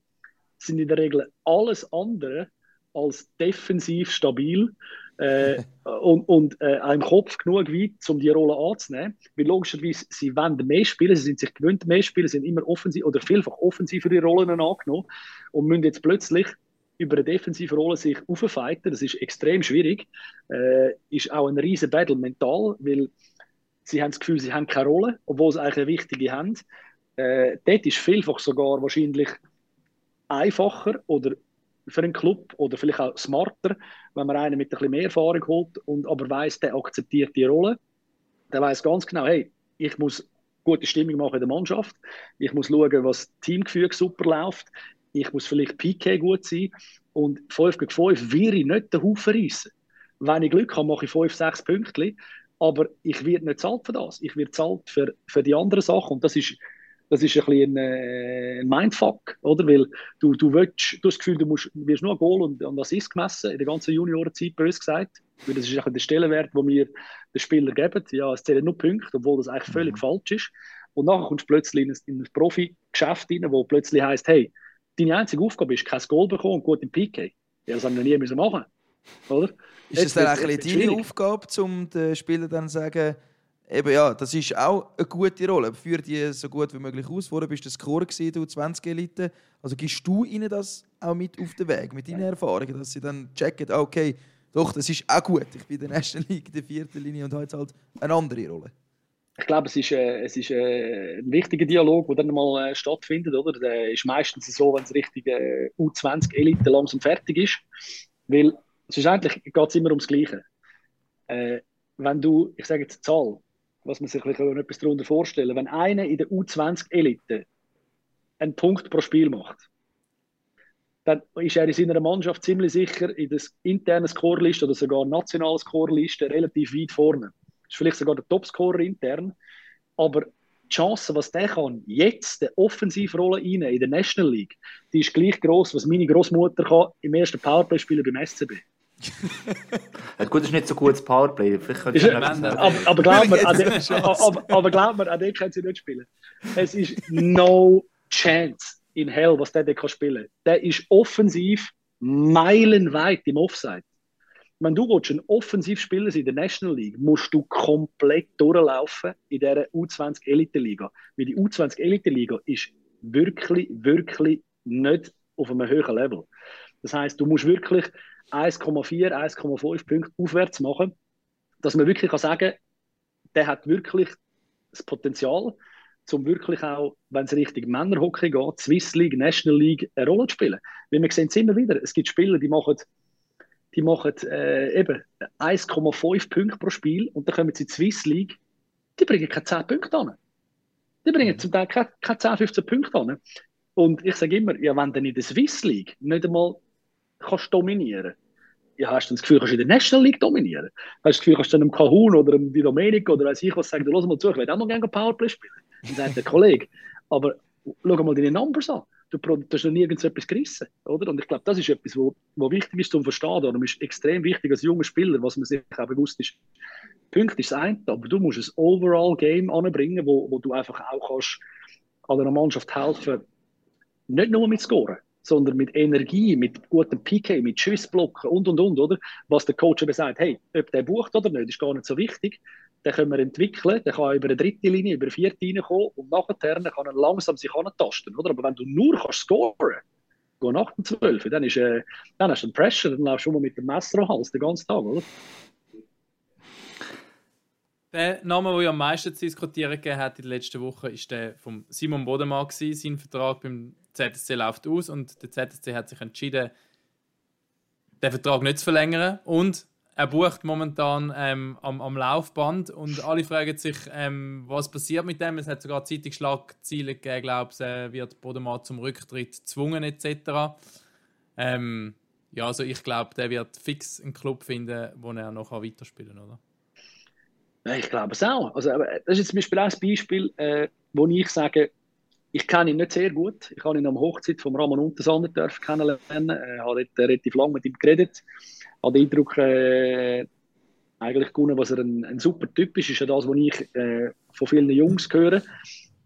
sind in der Regel alles andere als defensiv stabil äh, und, und äh, im Kopf genug weit, um die Rolle anzunehmen. Weil logischerweise, sie wollen mehr spielen, sie sind sich gewöhnt, mehr spielen, sind immer offensiv oder vielfach offensivere Rollen angenommen und müssen jetzt plötzlich über eine defensive Rolle sich auffighten. Das ist extrem schwierig. Äh, ist auch ein riesen Battle mental, weil sie haben das Gefühl, sie haben keine Rolle, obwohl sie eigentlich eine wichtige haben. Äh, dort ist vielfach sogar wahrscheinlich einfacher oder für einen Club oder vielleicht auch smarter, wenn man einen mit ein bisschen mehr Erfahrung holt und aber weiß, der akzeptiert die Rolle. Der weiß ganz genau, hey, ich muss gute Stimmung machen in der Mannschaft. Ich muss schauen, was Teamgefüge super läuft. Ich muss vielleicht PK gut sein. Und 5 gegen 5 will ich nicht den Haufen reissen. Wenn ich Glück habe, mache ich 5, 6 Punkte. Aber ich werde nicht zahlt für das. Ich werde zahlt für, für die anderen Sachen. Und das ist das ist ein bisschen ein, äh, ein Mindfuck, oder? Weil du, du, willst, du hast das Gefühl, du musst, wirst nur Goal und, und Assist gemessen in der ganzen Juniorenzeit, bös gesagt. Weil das ist der Stellenwert, den wir den Spieler geben. Ja, es zählen nur Punkte, obwohl das eigentlich völlig mhm. falsch ist. Und nachher kommst du plötzlich in ein, in ein Profi-Geschäft rein, wo plötzlich heisst, hey, deine einzige Aufgabe ist, kein Goal bekommen und gut im PK. Ja, das haben wir noch nie müssen machen oder? Ist das dann eigentlich deine Aufgabe, um den Spieler dann zu sagen, Eben ja, das ist auch eine gute Rolle. Führ die so gut wie möglich aus. Vorher bist du Score gewesen, du 20 Elite. Also gibst du ihnen das auch mit auf den Weg, mit deinen Erfahrungen, dass sie dann checken, ah, okay, doch, das ist auch gut. Ich bin in der ersten Liga, in der vierten Linie und habe jetzt halt eine andere Rolle. Ich glaube, es ist, äh, es ist äh, ein wichtiger Dialog, der dann mal äh, stattfindet. Oder? Der ist meistens so, wenn es richtig äh, U20-Elite langsam fertig ist. Weil schlussendlich geht es immer ums Gleiche. Äh, wenn du, ich sage jetzt Zahl, was man sich etwas darunter vorstellen Wenn einer in der U20-Elite einen Punkt pro Spiel macht, dann ist er in seiner Mannschaft ziemlich sicher in der internen Scoreliste oder sogar nationalen Scoreliste relativ weit vorne. Ist vielleicht sogar der Topscorer intern, aber die Chance, was der kann, jetzt eine Offensivrolle rein in der National League, die ist gleich groß, was meine Großmutter kann im ersten Powerplay spielen beim SCB. gut, das ist nicht so gutes Powerplay. Vielleicht ist, aber, aber glaub mir, an dem, aber, aber glaub mir, an dem können sie nicht spielen. Es ist no chance in hell, was der, kann spielen kann. Der ist offensiv meilenweit im Offside. Wenn du willst, ein Offensivspieler in der National League, musst du komplett durchlaufen in dieser U20 Elite Liga. Weil die U20 Elite Liga ist wirklich, wirklich nicht auf einem höheren Level. Das heißt, du musst wirklich 1,4, 1,5 Punkte aufwärts machen, dass man wirklich kann sagen der hat wirklich das Potenzial, um wirklich auch, wenn es Richtung Männerhockey geht, Swiss League, National League eine Rolle zu spielen. Weil wir sehen es immer wieder, es gibt Spieler, die machen, die machen äh, eben 1,5 Punkte pro Spiel und dann kommen sie in die Swiss League, die bringen keine 10 Punkte an. Die bringen mhm. zum Teil keine, keine 10, 15 Punkte an. Und ich sage immer, ja, wenn du in der Swiss League nicht einmal kannst dominieren ja, hast du das Gefühl, kannst du in der National League dominieren? Hast du das Gefühl, kannst du einem Kahun oder einem Di Domenico oder weiß ich was sagen, los mal zu, ich will auch noch gerne Powerplay spielen. Dann sagt der Kollege, aber schau mal deine Numbers an. Du, hast noch nirgends etwas gerissen, oder? Und ich glaube, das ist etwas, wo, wo wichtig ist zum Verstehen. Und ist extrem wichtig als junger Spieler, was man sich auch bewusst ist. Punkt ist das aber du musst ein Overall-Game anbringen, wo, wo du einfach auch kannst an einer Mannschaft helfen, nicht nur mit Scoren, sondern mit Energie, mit gutem PK, mit Schussblocken und und und, oder? Was der Coach eben sagt, hey, ob der bucht oder nicht, ist gar nicht so wichtig. Den können wir entwickeln, der kann über eine dritte Linie, über eine vierte reinkommen und nachher kann er langsam sich antasten, oder? Aber wenn du nur kannst scoren, geh nach dem 12, dann, ist, äh, dann hast du einen Pressure, dann laufst du mal mit dem Messer am Hals den ganzen Tag, oder? Der Name, der ja am meisten zu diskutieren gegeben hat in den letzten Wochen, ist der von Simon Bodemann. Sein Vertrag beim ZSC läuft aus und der ZSC hat sich entschieden, den Vertrag nicht zu verlängern. Und er bucht momentan ähm, am, am Laufband und alle fragen sich, ähm, was passiert mit dem. Es hat sogar Zeitungsschlagziele gegeben, glaube ich, äh, wird Bodemann zum Rücktritt gezwungen etc. Ähm, ja, also ich glaube, der wird fix einen Club finden, wo er noch weiterspielen kann, oder? Ich glaube es auch. Also, das ist zum Beispiel auch ein Beispiel, äh, wo ich sage, ich kenne ihn nicht sehr gut. Ich habe ihn am Hochzeit von Ramon Untersander kennenlernen. Ich habe dort relativ lange mit ihm geredet. Ich habe den Eindruck, äh, eigentlich gewonnen, was er ein, ein, super Typ ist. Ist ja das, was ich äh, von vielen Jungs höre.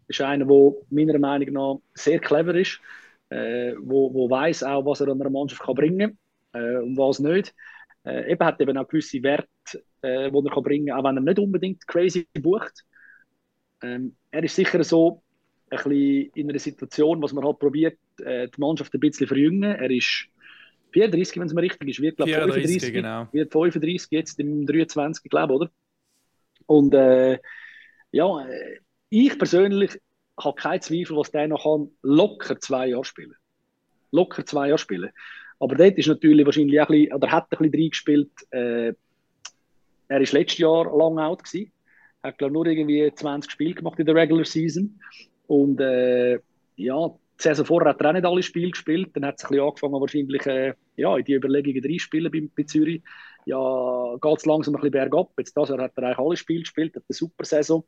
Ist einer, der meiner Meinung nach sehr clever ist, äh, wo, wo weiß auch, was er an einer Mannschaft kann bringen kann äh, und was nicht. Äh, eben hat eben auch gewisse Werte, äh, die er kann bringen kann, auch wenn er nicht unbedingt crazy bucht. Ähm, er ist sicher so, ein bisschen in einer Situation, was man halt probiert, äh, die Mannschaft ein bisschen verjüngen. Er ist 34, wenn es mir richtig ist, wird glaube 35, genau. wird 35 jetzt im 23, glaube oder? Und äh, ja, äh, ich persönlich habe keinen Zweifel, was der noch kann, locker zwei Jahre spielen. Locker zwei Jahre spielen. Aber dort ist natürlich wahrscheinlich auch ein bisschen, oder hat ein bisschen reingespielt, äh, er ist letztes Jahr lang out gewesen. Hat, glaube nur irgendwie 20 Spiele gemacht in der Regular Season. Und äh, ja, die Saison vorher hat er auch nicht alle Spiele gespielt. Dann hat es angefangen, wahrscheinlich äh, ja, in die Überlegungen reinspielen bei, bei Zürich. Ja, geht es langsam ein bisschen bergab. Jetzt das Jahr hat er eigentlich alle Spiele gespielt, hat eine super Saison.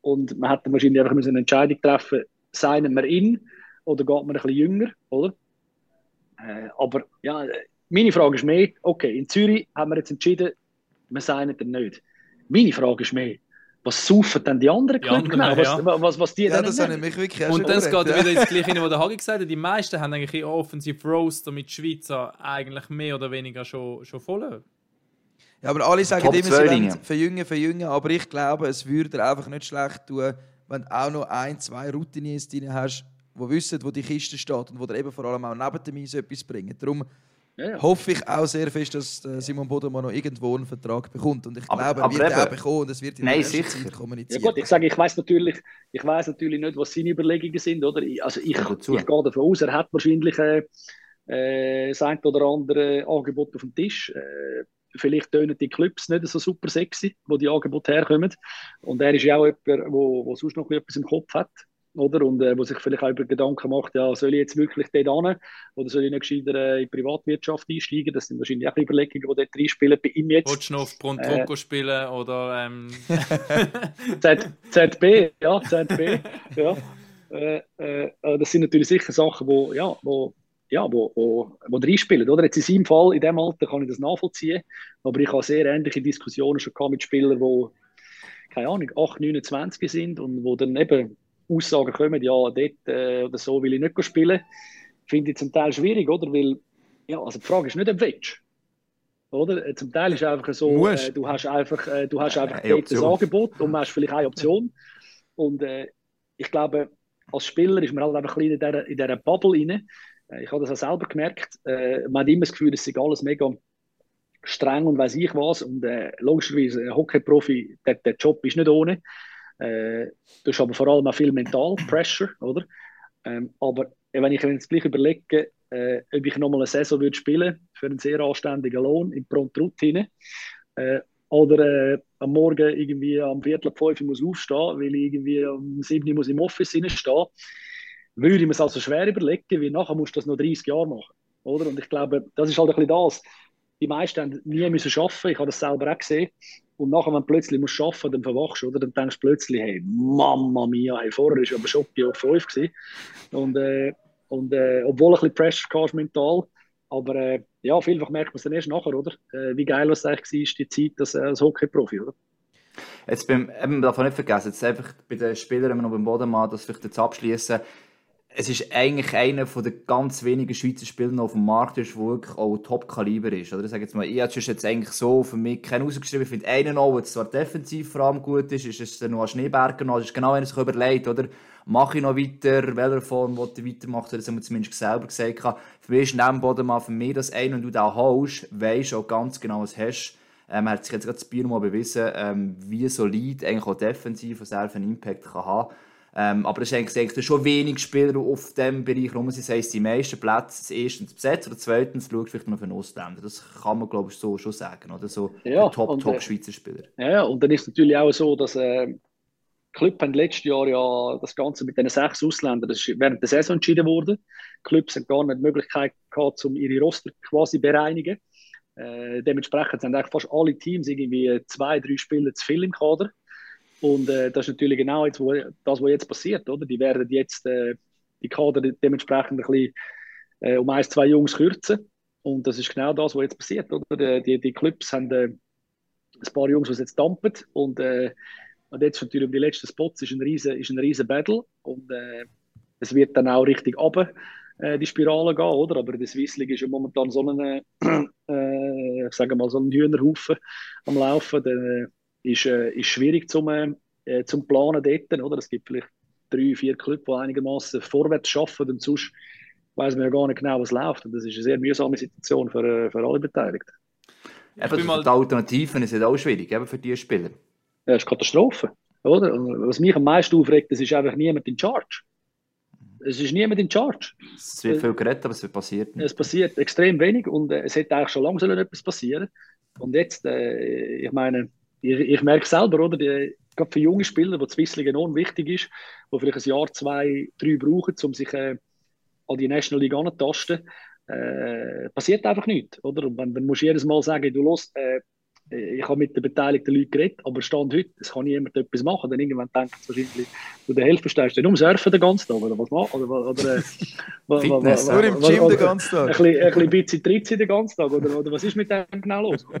Und man hätte wahrscheinlich einfach eine Entscheidung treffen seien wir in oder geht man ein bisschen jünger, oder? Äh, aber ja, meine Frage ist mehr, okay, in Zürich haben wir jetzt entschieden, wir seien ihn nicht. Meine Frage ist mehr, was saufen denn die anderen die anderen, genau? Was, ja. was, was die ja, das habe ich mich wirklich Und das geht ja. wieder ins Gleiche hin, was der Hagi gesagt hat. Die meisten haben eigentlich in Offensive Roaster mit Schweizer eigentlich mehr oder weniger schon, schon voll. Ja, aber alle sagen Top immer, sie wollen verjüngen, verjüngen. Aber ich glaube, es würde einfach nicht schlecht tun, wenn du auch noch ein, zwei Routiniers drin hast, die wissen, wo die Kiste steht und die eben vor allem auch neben dem Eis etwas bringen. Darum ja, ja. hoffe ich auch sehr fest, dass äh, Simon Bodemann noch irgendwo einen Vertrag bekommt. Und ich glaube, er wird eben, auch bekommen und es wird in nein, der sicher. Zeit kommuniziert. Ja gut, ich sage, ich weiß natürlich, ich weiß natürlich nicht, was seine Überlegungen sind, oder? Also ich, ich gehe davon aus, er hat wahrscheinlich äh, äh, das ein oder andere Angebot auf dem Tisch. Äh, vielleicht tönen die Clubs nicht so super sexy, wo die Angebote herkommen. Und er ist ja auch jemand, der sonst noch etwas im Kopf hat oder? Und äh, wo sich vielleicht auch über Gedanken macht, ja, soll ich jetzt wirklich dort hin oder soll ich nicht gescheiter äh, in die Privatwirtschaft einsteigen? Das sind wahrscheinlich auch Überlegungen, die dort reinspielen bei ihm jetzt. Willst du noch auf Brontrocco äh, spielen oder ähm... Z, ZB, ja, ZB, ja. Äh, äh, äh, das sind natürlich sicher Sachen, wo, ja, wo, ja, wo, wo, wo reinspielen. Oder? Jetzt in seinem Fall, in diesem Alter, kann ich das nachvollziehen. Aber ich habe sehr ähnliche Diskussionen schon mit Spielern, die, keine Ahnung, 8, 29 sind und wo dann eben Aussagen kommen, ja, dort äh, oder so will ich nicht spielen, finde ich zum Teil schwierig, oder? Weil, ja, also die Frage ist nicht, ob du willst. Oder? Äh, zum Teil ist es einfach so, äh, du hast einfach, äh, du hast einfach dort ein Angebot und hast vielleicht eine Option. Und äh, ich glaube, als Spieler ist man halt einfach ein bisschen in dieser, Bubble rein. Äh, ich habe das auch selber gemerkt. man hat immer das Gefühl, es ist alles mega streng und weiß ich was. Und äh, logischerweise, ein Hockey-Profi, der, der Job ist nicht ohne. Äh, du hast aber vor allem auch viel mental Pressure, oder? Ähm, aber wenn ich mir jetzt gleich überlege, äh, ob ich nochmal eine Saison würde spielen für einen sehr anständigen Lohn in Prontrut-Routine äh, oder äh, am Morgen irgendwie am Viertel ab 5 muss aufstehen, weil ich irgendwie um 7 Uhr muss im Office stehen, würde ich mir es also schwer überlegen, wie nachher musst du das noch 30 Jahre machen. Oder? Und ich glaube, das ist halt ein bisschen das. Die meisten haben nie müssen arbeiten, ich habe das selber auch gesehen. Und nachher, wenn du plötzlich musst arbeiten dann verwachst oder? Dann denkst du plötzlich, hey, Mama mia, hey, vorher war aber Schocki auf 5 gewesen. Und, äh, Und, äh, obwohl ein bisschen Pressure hast mental. Aber äh, ja, vielfach merkt man es dann erst nachher, oder? Äh, wie geil es eigentlich war, die Zeit als, äh, als Hockey-Profi, oder? Jetzt beim, eben, man darf auch nicht vergessen, jetzt einfach bei den Spielern immer noch beim Bodenmann, das vielleicht jetzt abschließen. Es ist eigentlich einer den ganz wenigen Schweizer Spielern auf dem Markt, der wirklich auch Top-Kaliber ist. Oder? Ich sage jetzt mal, ich habe jetzt eigentlich so für mich keinen ausgeschrieben. Ich finde einen auch, der zwar defensiv vor allem gut ist, ist es noch ein Schneeberger noch. Das ist genau, wenn sich überlegt, oder? Mache ich noch weiter? Welcher Form will ich weitermachen? Das haben wir zumindest selber gesagt. Für mich ist neben Bodenmann für mich das ein, und du den holst, weisst auch ganz genau, was du hast. Ähm, er hat sich jetzt gerade das Bier mal bewiesen, ähm, wie solid eigentlich auch defensiv was er einen Impact kann haben ähm, aber es ist eigentlich, eigentlich schon wenig Spieler auf diesem Bereich rum. Das heisst, die meisten Plätze erstens besetzt oder zweitens schaut vielleicht noch für einen Ausländer. Das kann man, glaube ich, so schon sagen. Oder? So ja, Top-Schweizer äh, Spieler. Ja, und dann ist es natürlich auch so, dass äh, Club haben letztes Jahr ja das Ganze mit den sechs Ausländern, das ist während der Saison entschieden worden. Clubs haben gar nicht die Möglichkeit gehabt, um ihre Roster quasi bereinigen. Äh, dementsprechend sind eigentlich fast alle Teams irgendwie zwei, drei Spieler zu viel im Kader. Und äh, das ist natürlich genau jetzt, wo, das, was jetzt passiert. Oder? Die werden jetzt äh, die Kader dementsprechend ein bisschen äh, um ein, zwei Jungs kürzen. Und das ist genau das, was jetzt passiert. Oder? Die, die Clubs haben äh, ein paar Jungs, die jetzt dampen. Und, äh, und jetzt natürlich um die letzten Spots ist ein riesen, ist ein riesen Battle. Und äh, es wird dann auch richtig runter äh, die Spirale gehen, oder? Aber der Swiss ist ja momentan so ein, äh, ich sage mal, so ein Hühnerhaufen am Laufen. Der ist, äh, ist schwierig zum, äh, zum Planen dort, oder? Es gibt vielleicht drei, vier Clubs, die einigermaßen vorwärts schaffen und sonst weiß man ja gar nicht genau, was läuft. Und das ist eine sehr mühsame Situation für, äh, für alle Beteiligten. Eben, mal... Die Alternativen sind auch schwierig, eben für diese Spieler. Ja, das ist Katastrophe. Oder? Und was mich am meisten aufregt, das ist einfach niemand in Charge. Es ist niemand in Charge. Es wird viel geredet, aber es passiert nicht. Es passiert extrem wenig und äh, es hätte eigentlich schon lange etwas passieren Und jetzt, äh, ich meine, ich, ich merke selber, oder? Die, gerade für junge Spieler, wo Zwissling enorm wichtig ist, die vielleicht ein Jahr, zwei, drei brauchen, um sich äh, an die National League anzutasten, äh, passiert einfach nichts. Oder? Und dann, dann musst du jedes Mal sagen, du los, äh, äh, ich habe mit den beteiligten Leuten geredet, aber Stand heute, es kann niemand etwas machen. Dann irgendwann denkt es wahrscheinlich, du der Hälfte stehst du nur surfen den ganzen Tag oder was machen? Oder, oder, äh, Fitness, nur im Gym den ganzen Tag. Ein bisschen, ein bisschen Bizi den ganzen Tag oder, oder was ist mit dem genau los?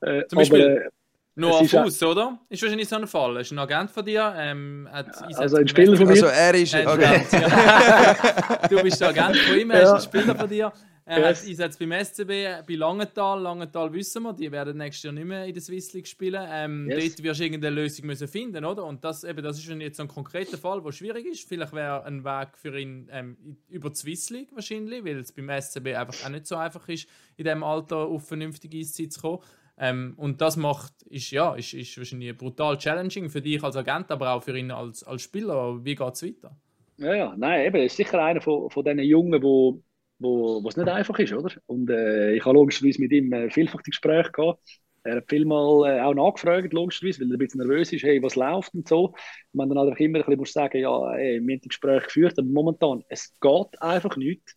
Äh, Zum Beispiel, aber, äh, Noah Fuß, oder? Ist wahrscheinlich so ein Fall. Ist ein Agent von dir? Ähm, also ein Spieler von mir? Also er ist ein Agent. Ja. du bist der Agent von ihm, er ist ein Spieler von dir. Er yes. hat einsetzt beim SCB, bei Langenthal. Langenthal wissen wir, die werden nächstes Jahr nicht mehr in der Swiss League spielen. Ähm, yes. Dort wirst du irgendeine Lösung müssen finden, oder? Und das, eben, das ist jetzt ein konkreter Fall, der schwierig ist. Vielleicht wäre ein Weg für ihn ähm, über die Swiss League wahrscheinlich, weil es beim SCB einfach auch nicht so einfach ist, in diesem Alter auf vernünftige Eiszeit zu kommen. Ähm, und das macht, ist, ja, ist, ist wahrscheinlich brutal challenging für dich als Agent, aber auch für ihn als, als Spieler. Wie geht es weiter? Ja, ja, nein, eben, er ist sicher einer von, von diesen Jungen, wo wo es nicht einfach ist, oder? Und äh, ich habe logischerweise mit ihm äh, vielfach die Gespräche gehabt. Er hat vielmal äh, auch nachgefragt, logischerweise, weil er ein bisschen nervös ist, hey, was läuft und so. Man dann einfach immer ein bisschen muss sagen, ja, hey, wir haben die Gespräche geführt, aber momentan, es geht einfach nicht.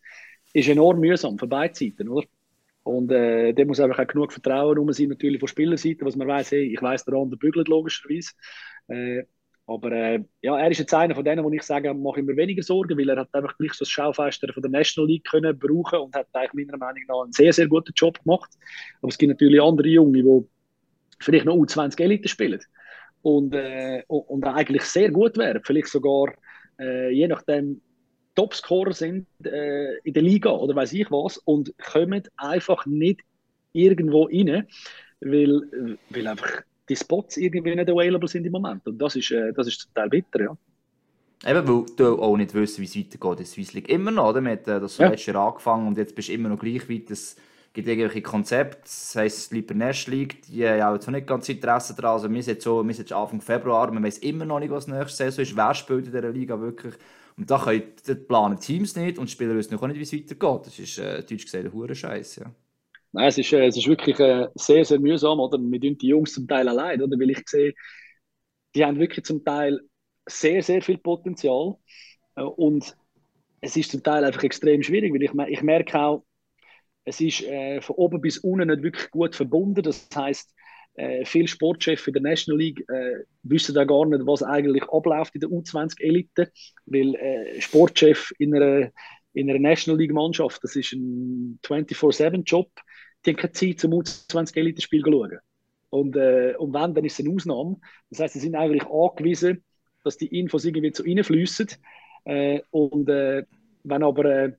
Ist enorm mühsam für beide Seiten, oder? Und äh, da muss einfach auch genug Vertrauen rum sein, natürlich von Spielerseite, was man weiß, hey, ich weiß, der andere bügelt logischerweise. Äh, aber äh, ja, er ist jetzt einer von denen, wo ich sage, mache ich mir weniger Sorgen, weil er hat einfach gleich so das Schaufenster von der National League können brauchen und hat eigentlich meiner Meinung nach einen sehr, sehr guten Job gemacht. Aber es gibt natürlich andere Junge, die vielleicht noch U20 Elite spielen und, äh, und eigentlich sehr gut wären, vielleicht sogar äh, je nachdem Topscorer sind äh, in der Liga oder weiß ich was und kommen einfach nicht irgendwo rein, weil, weil einfach die Spots irgendwie nicht available sind im Moment. Und das ist, äh, das ist zum Teil bitter, ja. Eben, weil du auch nicht wissen, wie es weitergeht in der Swiss League. Immer noch, oder? Mit, äh, das ja. letztes Jahr angefangen und jetzt bist du immer noch gleich weit. Es gibt irgendwelche Konzepte, das heisst Sleeper Nest League, die haben jetzt auch nicht ganz Interesse daran. Also wir sind, so, wir sind Anfang Februar, man weiß immer noch nicht, was nächste Saison ist. Wer spielt in dieser Liga wirklich? Und da können die planen Teams nicht und die Spieler wissen auch nicht, wie es weitergeht. Das ist, äh, deutsch gesagt, ein hoher Scheiß, ja. Nein, es ist, äh, es ist wirklich äh, sehr, sehr mühsam, oder? Wir tun die Jungs zum Teil allein, oder? Weil ich sehe, die haben wirklich zum Teil sehr, sehr viel Potenzial. Äh, und es ist zum Teil einfach extrem schwierig, weil ich, ich merke auch, es ist äh, von oben bis unten nicht wirklich gut verbunden. Das heißt, äh, viele Sportchefs in der National League äh, wissen da gar nicht, was eigentlich abläuft in der U20-Elite, weil äh, Sportchef in einer in einer National League Mannschaft, das ist ein 24-7-Job, die haben keine Zeit zum U20 Elite-Spiel zu schauen. Und, äh, und wenn, dann ist es eine Ausnahme. Das heißt, sie sind eigentlich angewiesen, dass die Infos irgendwie zu ihnen fließen. Äh, und äh, wenn aber äh,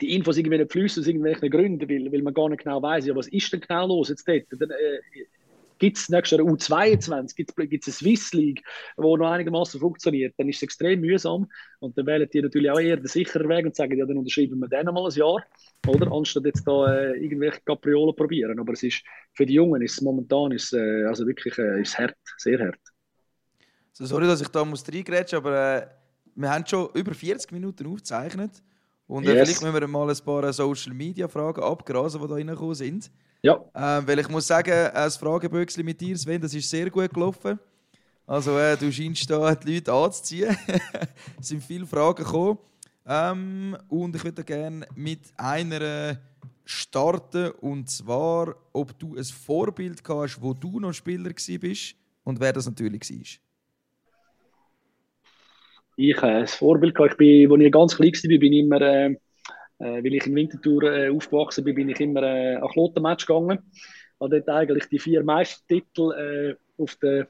die Infos irgendwie nicht fließen aus irgendwelchen Gründen, weil, weil man gar nicht genau weiß, ja, was ist denn genau los jetzt dort, dann äh, gibt es nächstes Jahr U22, gibt es eine Swiss League, die noch einigermaßen funktioniert, dann ist es extrem mühsam und dann wählen die natürlich auch eher den sicheren Weg und sagen, ja, dann unterschreiben wir den mal ein Jahr, oder? Anstatt jetzt da äh, irgendwelche Kapriolen probieren. Aber es ist, für die Jungen ist es momentan ist, äh, also wirklich äh, ist hart, sehr hart. So, sorry, dass ich da muss reingrätschen, aber äh, wir haben schon über 40 Minuten aufgezeichnet. Und äh, Yes. vielleicht müssen wir mal ein paar Social Media Fragen abgrasen, die da reingekommen sind. Ja, Ähm, weil ich muss sagen, äh, das mit dir, Sven, das ist sehr gut gelaufen. Also äh, du scheinst da die Leute anzuziehen. es sind viele Fragen gekommen. Ähm, und ich würde gerne mit einer äh, starten. Und zwar, ob du ein Vorbild gehabt hast, wo du noch Spieler gewesen bist und wer das natürlich war. ich habe ein Vorbild gehabt. Ich bin, als ich ganz klein war, bin ich immer, äh, äh, weil ich in Winterthur äh, aufgewachsen bin, bin ich immer äh, an Klotenmatch gegangen. Habe dort eigentlich die vier Meistertitel äh, auf der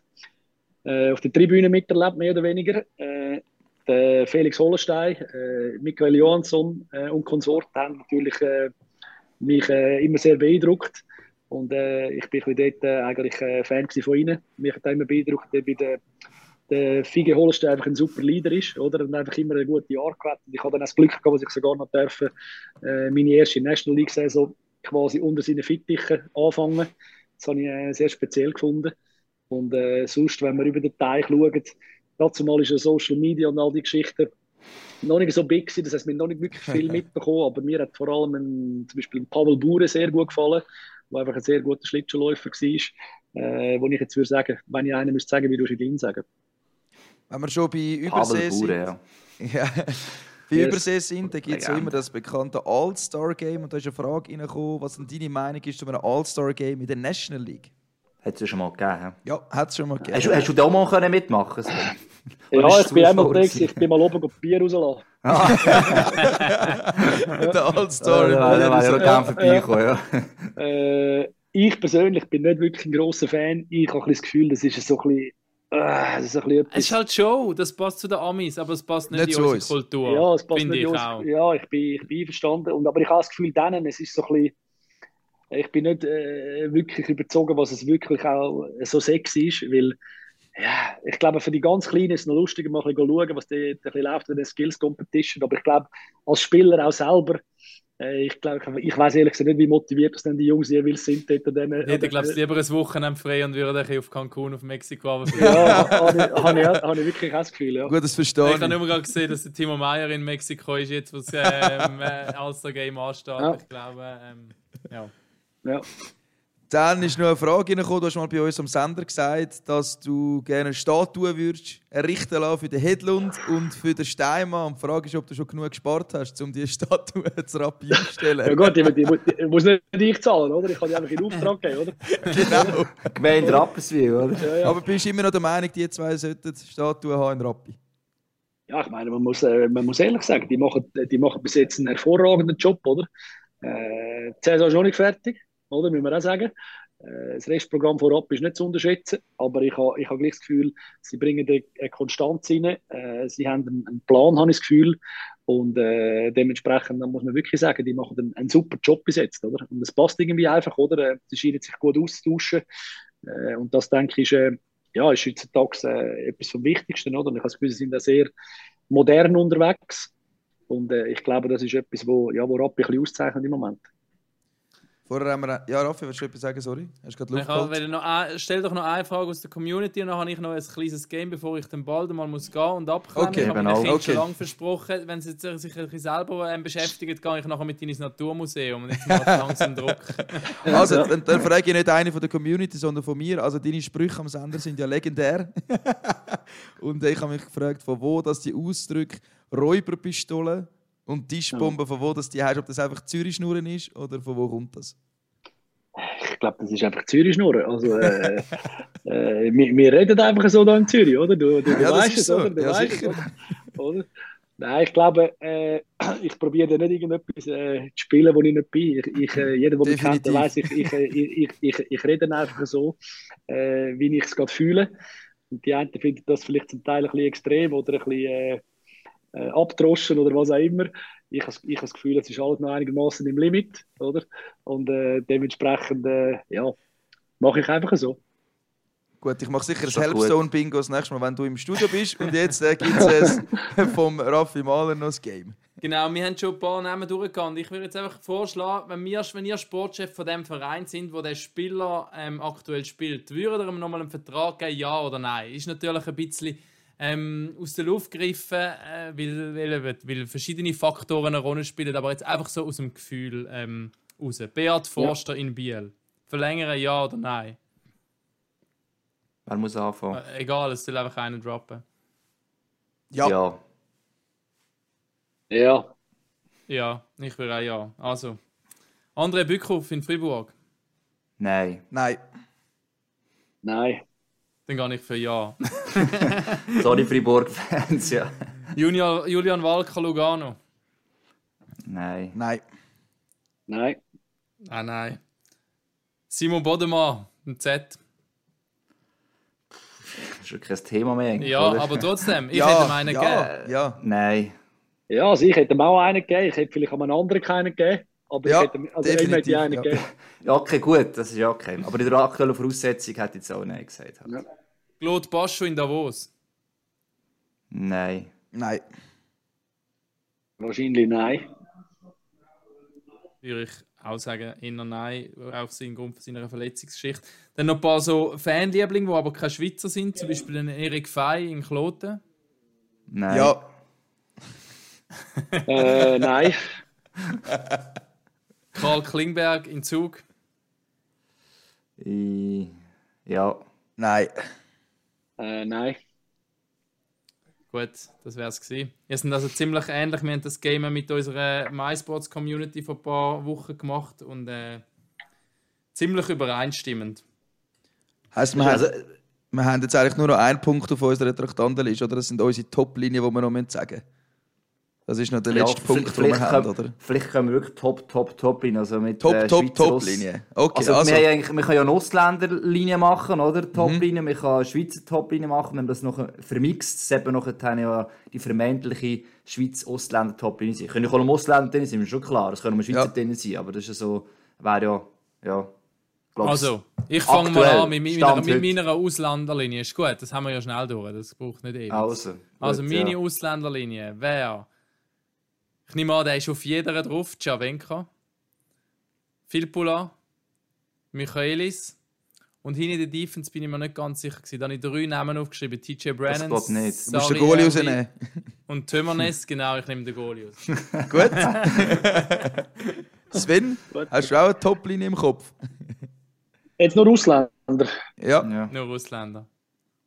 äh, auf der Tribüne miterlebt, mehr oder weniger. Äh, der Felix Hollenstein, äh, Michael Johansson äh, und Konsorten haben natürlich äh, mich äh, immer sehr beeindruckt. Und äh, ich bin dort äh, eigentlich äh, Fan von ihnen. Mich hat immer beeindruckt, bei der, der Fige Hollenstein einfach ein super Leader ist, oder? Und einfach immer eine gute Jahr gehabt. Ich habe dann das Glück gehabt, dass ich sogar noch dürfen, äh, meine erste National League Saison quasi unter seinen Fittichen anfangen. Das habe ich äh, sehr speziell gefunden. Und äh, sonst, wenn wir über den Teich schauen, dazu mal ist ja Social Media und all die Geschichten noch nicht so big gewesen, das heißt, wir haben noch nicht wirklich viel mitbekommen, aber mir hat vor allem ein, zum Beispiel ein Pavel Bure sehr gut gefallen, der einfach ein sehr guter Schlittschuhläufer war, äh, wo ich jetzt würde sagen, wenn ich einen müsste sagen, wie du ihn sagen. Wenn wir schon bei Übersee sind. Ja. Ja. Bei. Übersee sind, da gibt es ja immer das bekannte All-Star-Game. Und da ist eine Frage reingekommen, was denn deine Meinung ist zu einem All-Star-Game in der National League? Hat es ja schon mal gegeben. Ja, hat es schon mal gegeben. Hast, du- hast du da mal können mitmachen können? Ja, ist ich bin einmal gewesen, ich bin mal oben und Bier rauslassen. der All-Star. Da wäre ich auch gerne vorbeikommen, ja. Äh, ich persönlich bin nicht wirklich ein grosser Fan. Ich habe ein das Gefühl, das ist so ein bisschen, äh, das ist ein bisschen Es ist halt Show, das passt zu den Amis, aber es passt nicht, Nicht in zu unsere uns. Kultur. Ja, es passt finde nicht ich auch. Ja, ich bin, ich bin einverstanden. Und, aber ich habe das Gefühl, denen, es ist so ein bisschen, ich bin nicht äh, wirklich überzogen, was es wirklich auch so sexy ist, weil ja, ich glaube, für die ganz Kleinen ist es noch lustiger, mal ein bisschen schauen, was da ein bisschen läuft in der Skills Competition. Aber ich glaube, als Spieler auch selber, ich glaube, ich weiß ehrlich gesagt nicht, wie motiviert das denn die Jungs jeweils sind. Dort an Ich hätte, glaube ich, lieber ein Wochenende frei und würde auf Cancun, auf Mexiko runterfliegen. Ja, habe ich, habe ich, habe ich wirklich auch das Gefühl, ja. Gut, das Ich verstehe habe ich. nur gerade gesehen, dass der Timo Meyer in Mexiko ist, jetzt, wo das ähm, äh, All-Star-Game ansteht. Ja. Ich glaube, ähm, ja. ja. Dann ist noch eine Frage reingekommen. Du hast mal bei uns am Sender gesagt, dass du gerne eine Statue würdest errichten lassen für den Hedlund und für den Steinmann. Und die Frage ist, ob du schon genug gespart hast, um diese Statue zu Rappi Ja aufzustellen. gut, die, die, die muss nicht ich zahlen, oder? Ich kann die einfach in Auftrag geben, oder? genau. Gemeinde Rapperswil, oder? Ja, ja. Aber bist du immer noch der Meinung, die zwei sollten Statue haben in Rappi? Ja, ich meine, man muss, äh, man muss ehrlich sagen, die machen, die machen bis jetzt einen hervorragenden Job, oder? Äh, die Saison ist noch nicht fertig, oder? Müssen wir auch sagen. Äh, das Restprogramm vorab ist nicht zu unterschätzen, aber ich habe ich ha gleich das Gefühl, sie bringen eine Konstanz rein, äh, sie haben einen, Plan, habe ich das Gefühl, und äh, dementsprechend dann muss man wirklich sagen, die machen einen, super Job bis jetzt, oder? Und es passt irgendwie einfach, oder? Sie scheinen sich gut auszutauschen, und das, denke ich, ist, ja, ist heutzutage etwas vom Wichtigsten, oder? Und ich habe das Gefühl, sie sind da sehr modern unterwegs. Und ich glaube, das ist etwas, wo, ja, wo Rappi ein bisschen auszeichnet im Moment. Vorher haben wir... Ja, Raffi, willst du etwas sagen? Sorry. Hast du gerade Ich Luft noch ein, stell doch noch eine Frage aus der Community und dann habe ich noch ein kleines Game, bevor ich den bald mal muss gehen und abklemmen. Okay, ich habe genau. Kindern Okay. schon lange versprochen, wenn sie sich ein bisschen selber ähm, beschäftigen, gehe ich nachher mit ihnen ins Naturmuseum und jetzt macht es langsam Druck. Also, dann, dann frage ich nicht eine von der Community, sondern von mir. Also, deine Sprüche am Sender sind ja legendär. und ich habe mich gefragt, von wo dass die Ausdrücke Räuberpistole und Tischbombe, von wo dass die hast, ob das einfach Zürich-Schnurren ist oder von wo kommt das? Ich glaube, das ist einfach Zürich-Schnurren. Also, äh, äh, wir, wir reden einfach so da in Zürich, oder? Du, du, du Ja, das weißt es, so. oder? Du Ja, weißt sicher. oder? oder? Nein, ich glaube, äh, ich probiere nicht irgendetwas äh, zu spielen, wo ich nicht bin. Ich, ich, äh, jeder, der mich kennt, weiss, ich, ich, ich, ich, ich, ich rede einfach so, äh, wie ich es gerade fühle. Und die einen finden das vielleicht zum Teil ein bisschen extrem oder ein bisschen äh, abdroschen oder was auch immer. Ich habe ich habe das Gefühl, es ist alles noch einigermaßen im Limit, oder? Und äh, dementsprechend, äh, ja, mache ich einfach so. Gut, ich mache sicher gut. Helpstone-Bingo das nächste Mal, wenn du im Studio bist. Und jetzt äh, gibt es vom Raffi Mahler noch das Game. Genau, wir haben schon ein paar Namen durchgegangen. Ich würde jetzt einfach vorschlagen, wenn, wir, wenn ihr Sportchef von dem Verein sind, wo der Spieler ähm, aktuell spielt, würdet ihr ihm nochmal einen Vertrag geben, ja oder nein? Ist natürlich ein bisschen ähm, aus der Luft gegriffen, äh, weil, weil, weil verschiedene Faktoren eine Rolle spielen, aber jetzt einfach so aus dem Gefühl ähm, raus. Beat Forster in Biel. Verlängern, ja oder nein? Wer muss anfangen? Äh, egal, es soll einfach einen droppen. Ja. ja. Ja, Ja, ich würde auch ja. Also, André Bückhoff in Fribourg. Nein. Nein. nein. Dann gehe ich für ja. Sorry, Fribourg-Fans, ja. Junior, Julian Walker Lugano. Nein. Nein. Nein. Ah nein. Simon Bodemann, ein Z. Das ist schon kein Thema mehr. eigentlich, Ja, oder? aber trotzdem, ich ja, hätte ihm einen ja, gegeben. Ja. Nein. Ja, also ich hätte ihm auch einen gegeben. Ich hätte vielleicht einen anderen keinen gegeben. Aber Ja, ich hätte, also ihm hätte definitiv, ich einen ja. gegeben. Ja, okay, gut, das ist ja okay. Aber in der aktuellen Voraussetzung hätte ich jetzt auch Nein gesagt. halt. Ja. Claude Bascho in Davos. Nein. Nein. Wahrscheinlich nein. Würde ich auch sagen, eher nein, auf seinen Grund von seiner Verletzungsgeschichte. Dann noch ein paar so Fanlieblinge, die aber keine Schweizer sind, zum Beispiel ein Erik Fey in Kloten. Nein. Ja. äh, nein. Karl Klingberg in Zug. Ich, ja. Nein. Äh, nein. Gut, das wäre es gewesen. Wir sind also ziemlich ähnlich. Wir haben das Game mit unserer MySports-Community vor ein paar Wochen gemacht und äh, ziemlich übereinstimmend. Heißt, wir, Also, haben, wir haben jetzt eigentlich nur noch einen Punkt auf unserer Traktandenliste, oder? Das sind unsere Top-Linien, die wir noch sagen müssen. Das ist noch der ja, letzte Punkt, den vielleicht, wir haben, können, oder? vielleicht können wir wirklich Top, Top, Top rein. Also mit, Top, äh, top, Schweizer top Linie. Okay, Also, also. Wir, haben wir können ja eine Ausländerlinie machen, oder? Top-Linie. Wir können eine Schweizer Top-Linie machen. Wenn wir das noch vermixt, das eben noch dann ja die vermeintliche Schweiz-Ausländer-Top-Linie sein. Können ja auch im Ausländer drin sein, ist schon klar. Es können auch Schweizer Ja. sein, aber das ist ja so, wäre ja, ja. glaub's- Also, ich fange mal an mit, mit, Stand mit meiner Ausländerlinie. Ist gut, das haben wir ja schnell durch. Das braucht nicht ewig. Also, gut, Also meine ja. Ausländerlinie wäre. Ich nehme an, der ist auf jeder drauf. Javenka, Filpula, Michaelis. Und hinter der Defense bin ich mir nicht ganz sicher. Gewesen. Da habe ich drei Namen aufgeschrieben: TJ Brennan, geht nicht. du musst den Goalie rausnehmen. Und Tömernes. Genau, ich nehme den Goalie aus. Gut. Sven, hast du auch eine Top-Linie im Kopf? Jetzt nur Ausländer. Ja. Ja. Nur Ausländer.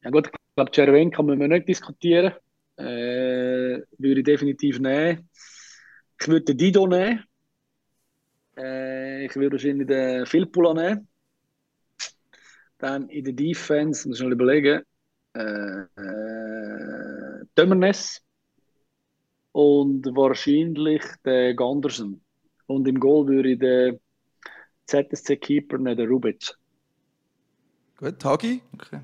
Ja gut, ich glaube, Cervenka müssen wir nicht diskutieren. Äh, würde ich definitiv nehmen. Ich würde den Dido nehmen. Äh, ich würde wahrscheinlich den Filppula nehmen. Dann in der Defense, muss ich mal überlegen, äh, äh, Tömernes. Und wahrscheinlich den Gandersen. Und im Goal würde ich den ZSC-Keeper nehmen, den Rubic. Gut, Hagi? Okay.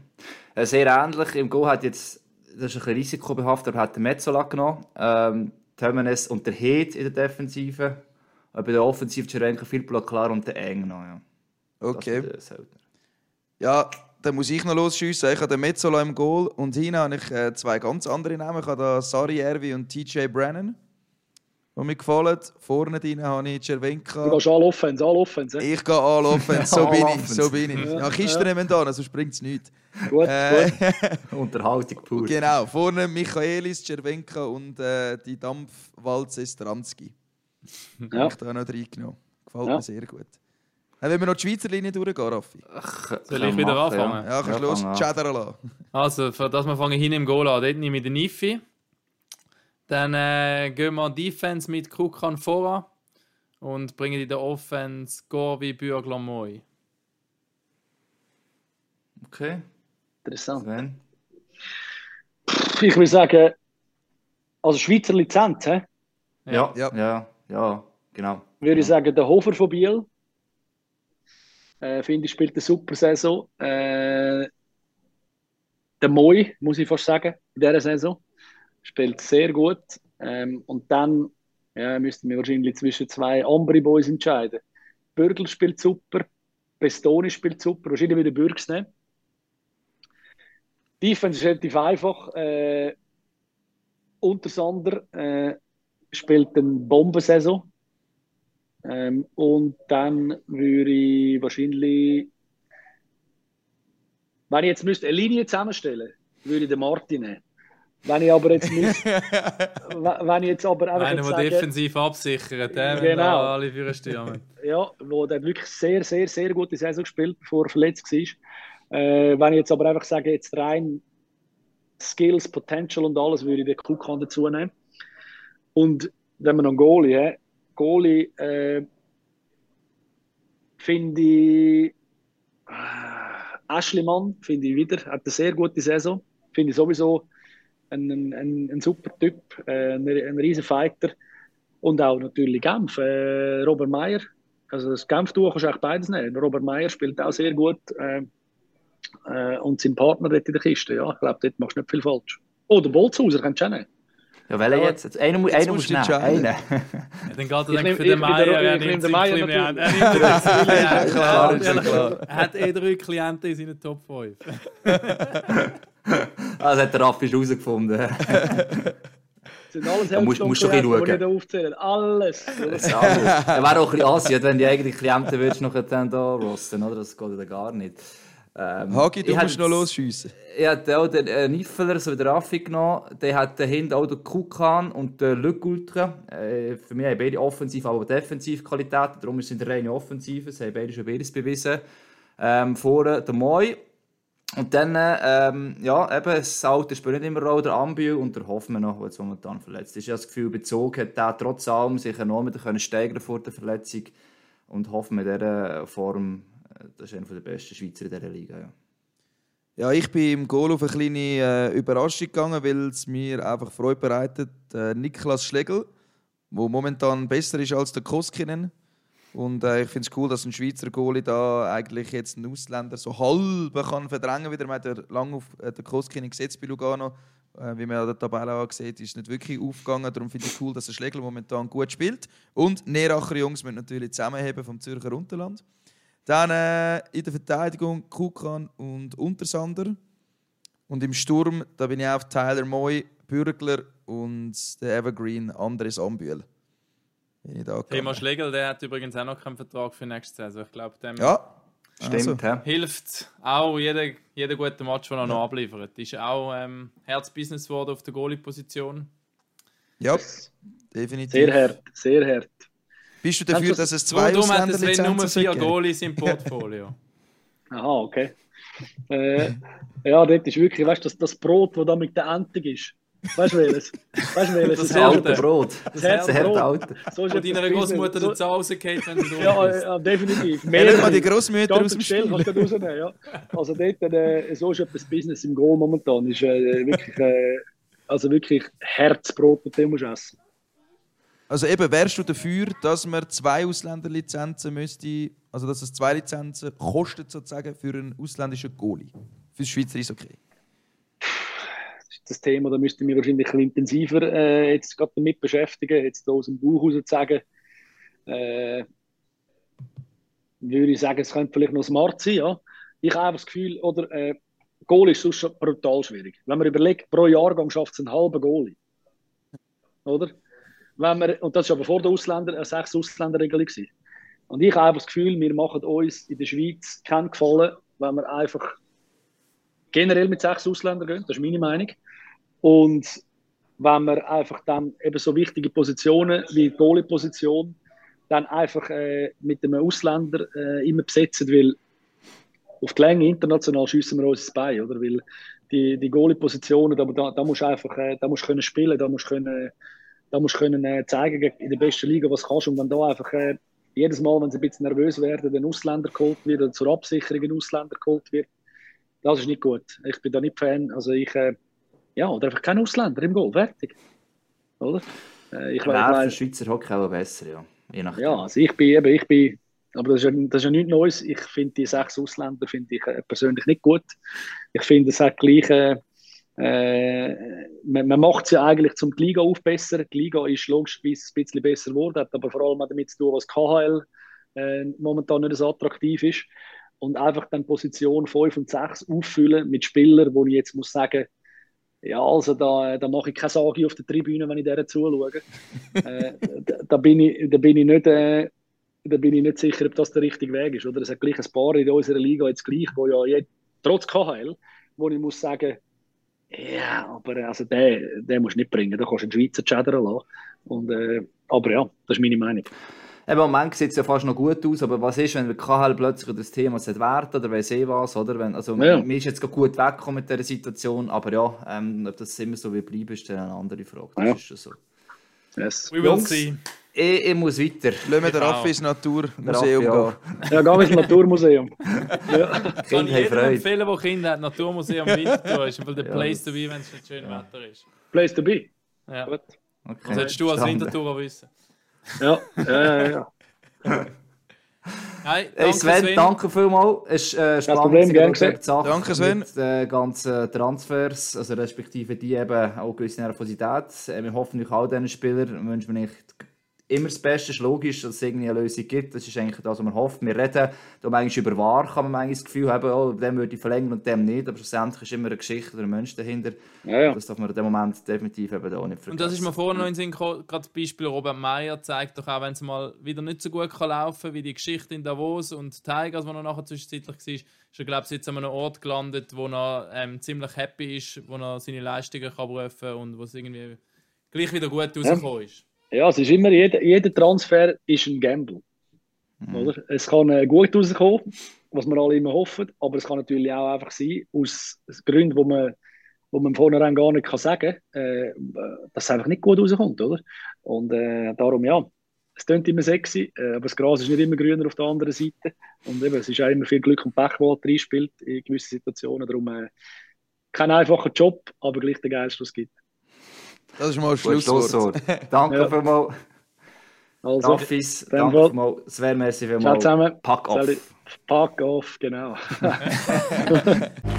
Sehr ähnlich. Im Go hat jetzt, das ist ein bisschen risikobehaftet, hat der Metzola genommen. Ähm, Tömenes und der Heed in der Defensive. Äh, bei der Offensive Cerenko, Filppula klar und der Eng noch. Ja. Das Okay. Ja, dann muss ich noch losschiessen. Ich habe den Metzola im Goal und hinten habe ich äh, zwei ganz andere Namen. Ich habe da Sari Erwi und TJ Brennan, die mir gefallen. Vorne drin habe ich Du Cervenka. gehst all Offense, all Offense. eh? Ich gehe all Offense, so bin ich. So bin ich. Ja, Kisten nehmen da, sonst bringt es nichts. Gut, Äh, gut. Unterhaltung pur. genau, vorne Michaelis, Cervenka und äh, die Dampfwalze Stranski. Ja. Habe ich da noch reingenommen. Gefällt Ja. mir sehr gut. Dann wollen wir noch die Schweizer Linie durchgehen, Raffi. Soll ich wieder anfangen? Ja, kannst du los lassen. Also, für das wir fangen hin im Goal an. Dort nehme ich den Nifi. Dann äh, gehen wir Defense mit Kukan voran und bringen in der Offense Gorvi Bürgler Moi. Okay, Interessant. Sven. Ich würde sagen, Also Schweizer Lizenz, hä? Ja, Ja. ja, ja, genau. würde ich sagen, der Hofer von Biel. Äh, finde ich, spielt eine super Saison. Äh, der Moi, muss ich fast sagen, in dieser Saison. Spielt sehr gut. Ähm, und dann ja, müssten wir wahrscheinlich zwischen zwei Ambri Boys entscheiden. Bürgel spielt super, Pestoni spielt super, wahrscheinlich wieder Bürgs nehmen. Defense ist relativ einfach. Äh, Untersander äh, spielt eine Bombensaison. Ähm, und dann würde ich wahrscheinlich, wenn ich jetzt müsste eine Linie zusammenstellen, würde ich den Martin nehmen. Wenn ich aber jetzt müsste, wenn ich jetzt aber einfach Einer, der defensiv absichert, wenn Genau. alle für ja, wo der wirklich sehr, sehr, sehr gute Saison gespielt, bevor er verletzt war. Äh, wenn ich jetzt aber einfach sage, jetzt rein Skills, Potential und alles, würde ich den Kukan dazu nehmen. Und wenn wir noch einen Goalie Goalie äh, finde ich äh, Aschlimann, finde ich wieder, hat eine sehr gute Saison. Finde ich sowieso ein, ein, ein, super Typ, äh, ein, ein riesen Fighter. Und auch natürlich Genf, äh, Robert Meyer. Also das Genf-Duo kannst du eigentlich beides nehmen. Robert Meyer spielt auch sehr gut. Äh, äh, und sein Partner dort in der Kiste, ja, ich glaube, dort machst du nicht viel falsch. Oh, der Bolzhauser kannst du auch nehmen. Ja, welcher Ja, jetzt? jetzt einer, mu- jetzt einer musst muss du nehmen. Einen. Ja, dann geht er Ich denke nehm- für den Meier. Er nimmt den Meier. Er nimmt ist klar. Er hat eh drei Klienten in seinen Top 5. Ah, das hat der Raffi schon herausgefunden. Das sind alles Da musst- musst du ein bisschen die schauen. ich da aufzählen. Alles. Das alles. Er wäre auch ein bisschen Asien, wenn die eigenen Klienten würdest noch dann da rosten, oder? Das geht ja gar nicht. Ähm, Hagi, du musst noch losschiessen. Ich hatte auch den äh, Niffeler, so wie der Raffi genommen. Der hat dahinter auch den Kukan und den Lück Ultra. Äh, für mich haben beide offensiv, aber defensiv Qualitäten. Darum sind sie reine Offensive. Sie haben beide schon beides bewiesen. Ähm, vorne der Moi. Und dann, ähm, ja, eben, das Alte spielt nicht immer Rolle, der Ambiu und der Hoffmann noch, der jetzt momentan verletzt ist. Ich habe das Gefühl, bezogen hat der trotz allem sich enorm steigern vor der Verletzung. Und Hoffmann in dieser Form, das ist einer der besten Schweizer in dieser Liga. Ja. Ja, ich bin im Goal auf eine kleine äh, Überraschung gegangen, weil es mir einfach Freude bereitet. Äh, Niklas Schlegel, der momentan besser ist als der Koskinen. Und äh, ich finde es cool, dass ein Schweizer Goalie da eigentlich jetzt einen Ausländer so halb kann verdrängen wieder. Man hat ja lange auf äh, den Koskinen gesetzt bei Lugano. Äh, wie man an der Tabelle auch sieht, ist nicht wirklich aufgegangen. Darum finde ich cool, dass der Schlegel momentan gut spielt. Und Neracher Jungs müssen natürlich zusammenheben vom Zürcher Unterland. Dann äh, in der Verteidigung Kukan und Untersander. Und im Sturm, da bin ich auf Tyler Moy, Bürgler und der Evergreen Andres Ambühl. Thema. Schlegel, der hat übrigens auch noch keinen Vertrag für nächste Saison. Ich glaube, dem Ja, Stimmt, Also. hilft auch jeder, jeder gute Match, den er noch abliefert. Ist auch ähm, Herzbusiness geworden auf der Goalie-Position. ja, definitiv. Sehr hart, sehr hart. Bist du dafür, du- dass es zwei Darum hat es nur vier? Goalies im Portfolio. Aha, okay. Äh, ja, dort ist wirklich, weißt du, das, das Brot, das da mit der Entung ist. Weißt du welches? Weißt du welches? Das ist Das Alte. Brot. Das alte. So ist deiner. Großmutter so, dazu rausgeht, wenn sie ja, ja, definitiv. Ja, nicht mal die. Großmütter aus dem Spiel. kannst du rausnehmen, ja. Also dort, äh, so ist etwas Business im Goal momentan. Ist äh, wirklich, äh, also wirklich Herzbrot, das du musst essen. Also eben, wärst du dafür, dass man zwei Ausländerlizenzen müsste, also dass es zwei Lizenzen kostet sozusagen für einen ausländischen Goalie? Für das Schweizer ist okay. Das ist das Thema, da müsste ich mich wahrscheinlich ein bisschen intensiver äh, jetzt gerade damit beschäftigen, jetzt aus dem Bauch raus zu sagen. Äh, würde ich sagen, es könnte vielleicht noch smart sein, ja. Ich habe das Gefühl, oder äh, Goal ist sonst schon brutal schwierig. Wenn man überlegt, pro Jahrgang schafft es einen halben Goalie. Oder? Wenn wir, und das war aber vor der Ausländer, eine sechs Ausländerregelung. Und ich habe das Gefühl, wir machen uns in der Schweiz keinen Gefallen, wenn wir einfach generell mit sechs Ausländern gehen. Das ist meine Meinung. Und wenn wir einfach dann eben so wichtige Positionen wie die Goalie-Position dann einfach äh, mit einem Ausländer äh, immer besetzen, weil auf die Länge international schiessen wir uns Bein, oder? Weil die, die Goalie-Positionen, da, da, da musst du einfach äh, da musst können spielen, da musst du können, da musst du können äh, zeigen in der besten Liga, was du kannst. Und wenn da einfach äh, jedes Mal, wenn sie ein bisschen nervös werden, ein Ausländer geholt wird oder zur Absicherung ein Ausländer geholt wird, das ist nicht gut. Ich bin da nicht Fan. Also ich, äh, ja, oder einfach kein Ausländer im Goal, fertig. oder? Äh, ich Wäre für Schweizer Hockey auch besser, ja. Je nachdem. ja, also ich bin eben, ich bin, aber das ist ja, das ist ja nichts Neues. Ich finde die sechs Ausländer finde ich äh, persönlich nicht gut. Ich finde, es hat gleich, äh, man, man macht es ja eigentlich zum die Liga aufbessern. Die Liga ist logischerweise ein bisschen besser geworden, hat aber vor allem auch damit zu tun, was KHL äh, momentan nicht so attraktiv ist. Und einfach dann Position 5 und 6 auffüllen mit Spielern, wo ich jetzt muss sagen, ja, also da, da mache ich keine Sage auf der Tribüne, wenn ich denen zuschaue. äh, da, da, bin ich, da, bin ich nicht, äh, da bin ich nicht sicher, ob das der richtige Weg ist. Oder es hat gleich ein paar in unserer Liga jetzt gleich, wo ja jetzt, trotz KHL, wo ich muss sagen, ja, aber also den, den musst du nicht bringen, da kannst du einen Schweizer schädern lassen. Und, äh, aber ja, das ist meine Meinung. Eben, im Moment sieht es ja fast noch gut aus, aber was ist, wenn der KHL plötzlich das Thema sollte werden oder weiss eh was, oder? Wenn, also, Ja. mir ist jetzt gut weggekommen mit dieser Situation, aber ja, ähm, ob das immer so wie bleiben, ist dann eine andere Frage. Das Ja. ist schon so. Yes. We will Jungs, see. Ich, ich muss weiter. Lassen wir den. Raffi ins Naturmuseum Raffi, gehen. Ja, gehen wir ins Naturmuseum. ja. Kann Kinder haben jedem Freude. empfehlen, der Kinder hat, Naturmuseum Winterthur ist einfach der Ja, Place das- to be, wenn es nicht schön Wetter ist. Place to be. Ja. Gut. Okay. Was hättest du als. Wintertourer wissen? Ja, ja, ja. ja. Hey, Hey danke Sven, danke vielmals. Es ist äh, spannend, Problem, Sache Danke, Sven. Mit den ganzen Transfers, also respektive die eben auch gewisse Nervosität. Äh, Wir hoffen euch all diesen Spielern, wünschen wir nicht immer das Beste. Es ist logisch, dass es irgendwie eine Lösung gibt. Das ist eigentlich das, was man hofft. Wir reden da manchmal über wahr, kann man manchmal das Gefühl haben, oh, dem würde ich verlängern und dem nicht. Aber schlussendlich ist immer eine Geschichte oder ein Mensch dahinter. ja, ja. Das darf man in dem Moment definitiv eben auch nicht vergessen. Und das ist mir vorhin noch in den Sinn gekommen, gerade das Beispiel Robert Meyer zeigt doch auch, wenn es mal wieder nicht so gut kann laufen wie die Geschichte in Davos und Tigers, wo er nachher zwischenzeitlich war, ist er, glaube ich, jetzt an einem Ort gelandet, wo er ähm, ziemlich happy ist, wo er seine Leistungen kann rufen und wo es irgendwie gleich wieder gut rausgekommen ist. Ja, es ist immer, jeder, jeder Transfer ist ein Gamble. Oder? Es kann äh, gut rauskommen, was wir alle immer hoffen, aber es kann natürlich auch einfach sein, aus Gründen, wo man, wo man vornherein gar nicht kann sagen kann, äh, dass es einfach nicht gut rauskommt. Oder? Und äh, darum, ja, es klingt immer sexy, äh, aber das Gras ist nicht immer grüner auf der anderen Seite. Und eben, es ist auch immer viel Glück und Pech, das reinspielt in gewissen Situationen. Darum äh, kein einfacher Job, aber gleich der geilste, was es gibt. Das ist mal ein Schlusswort. Schlusswort. Danke Ja. vielmals. Also, Raffis, dann danke vielmals. Sven, merci ciao vielmals. zusammen. Pack auf. Pack off, genau.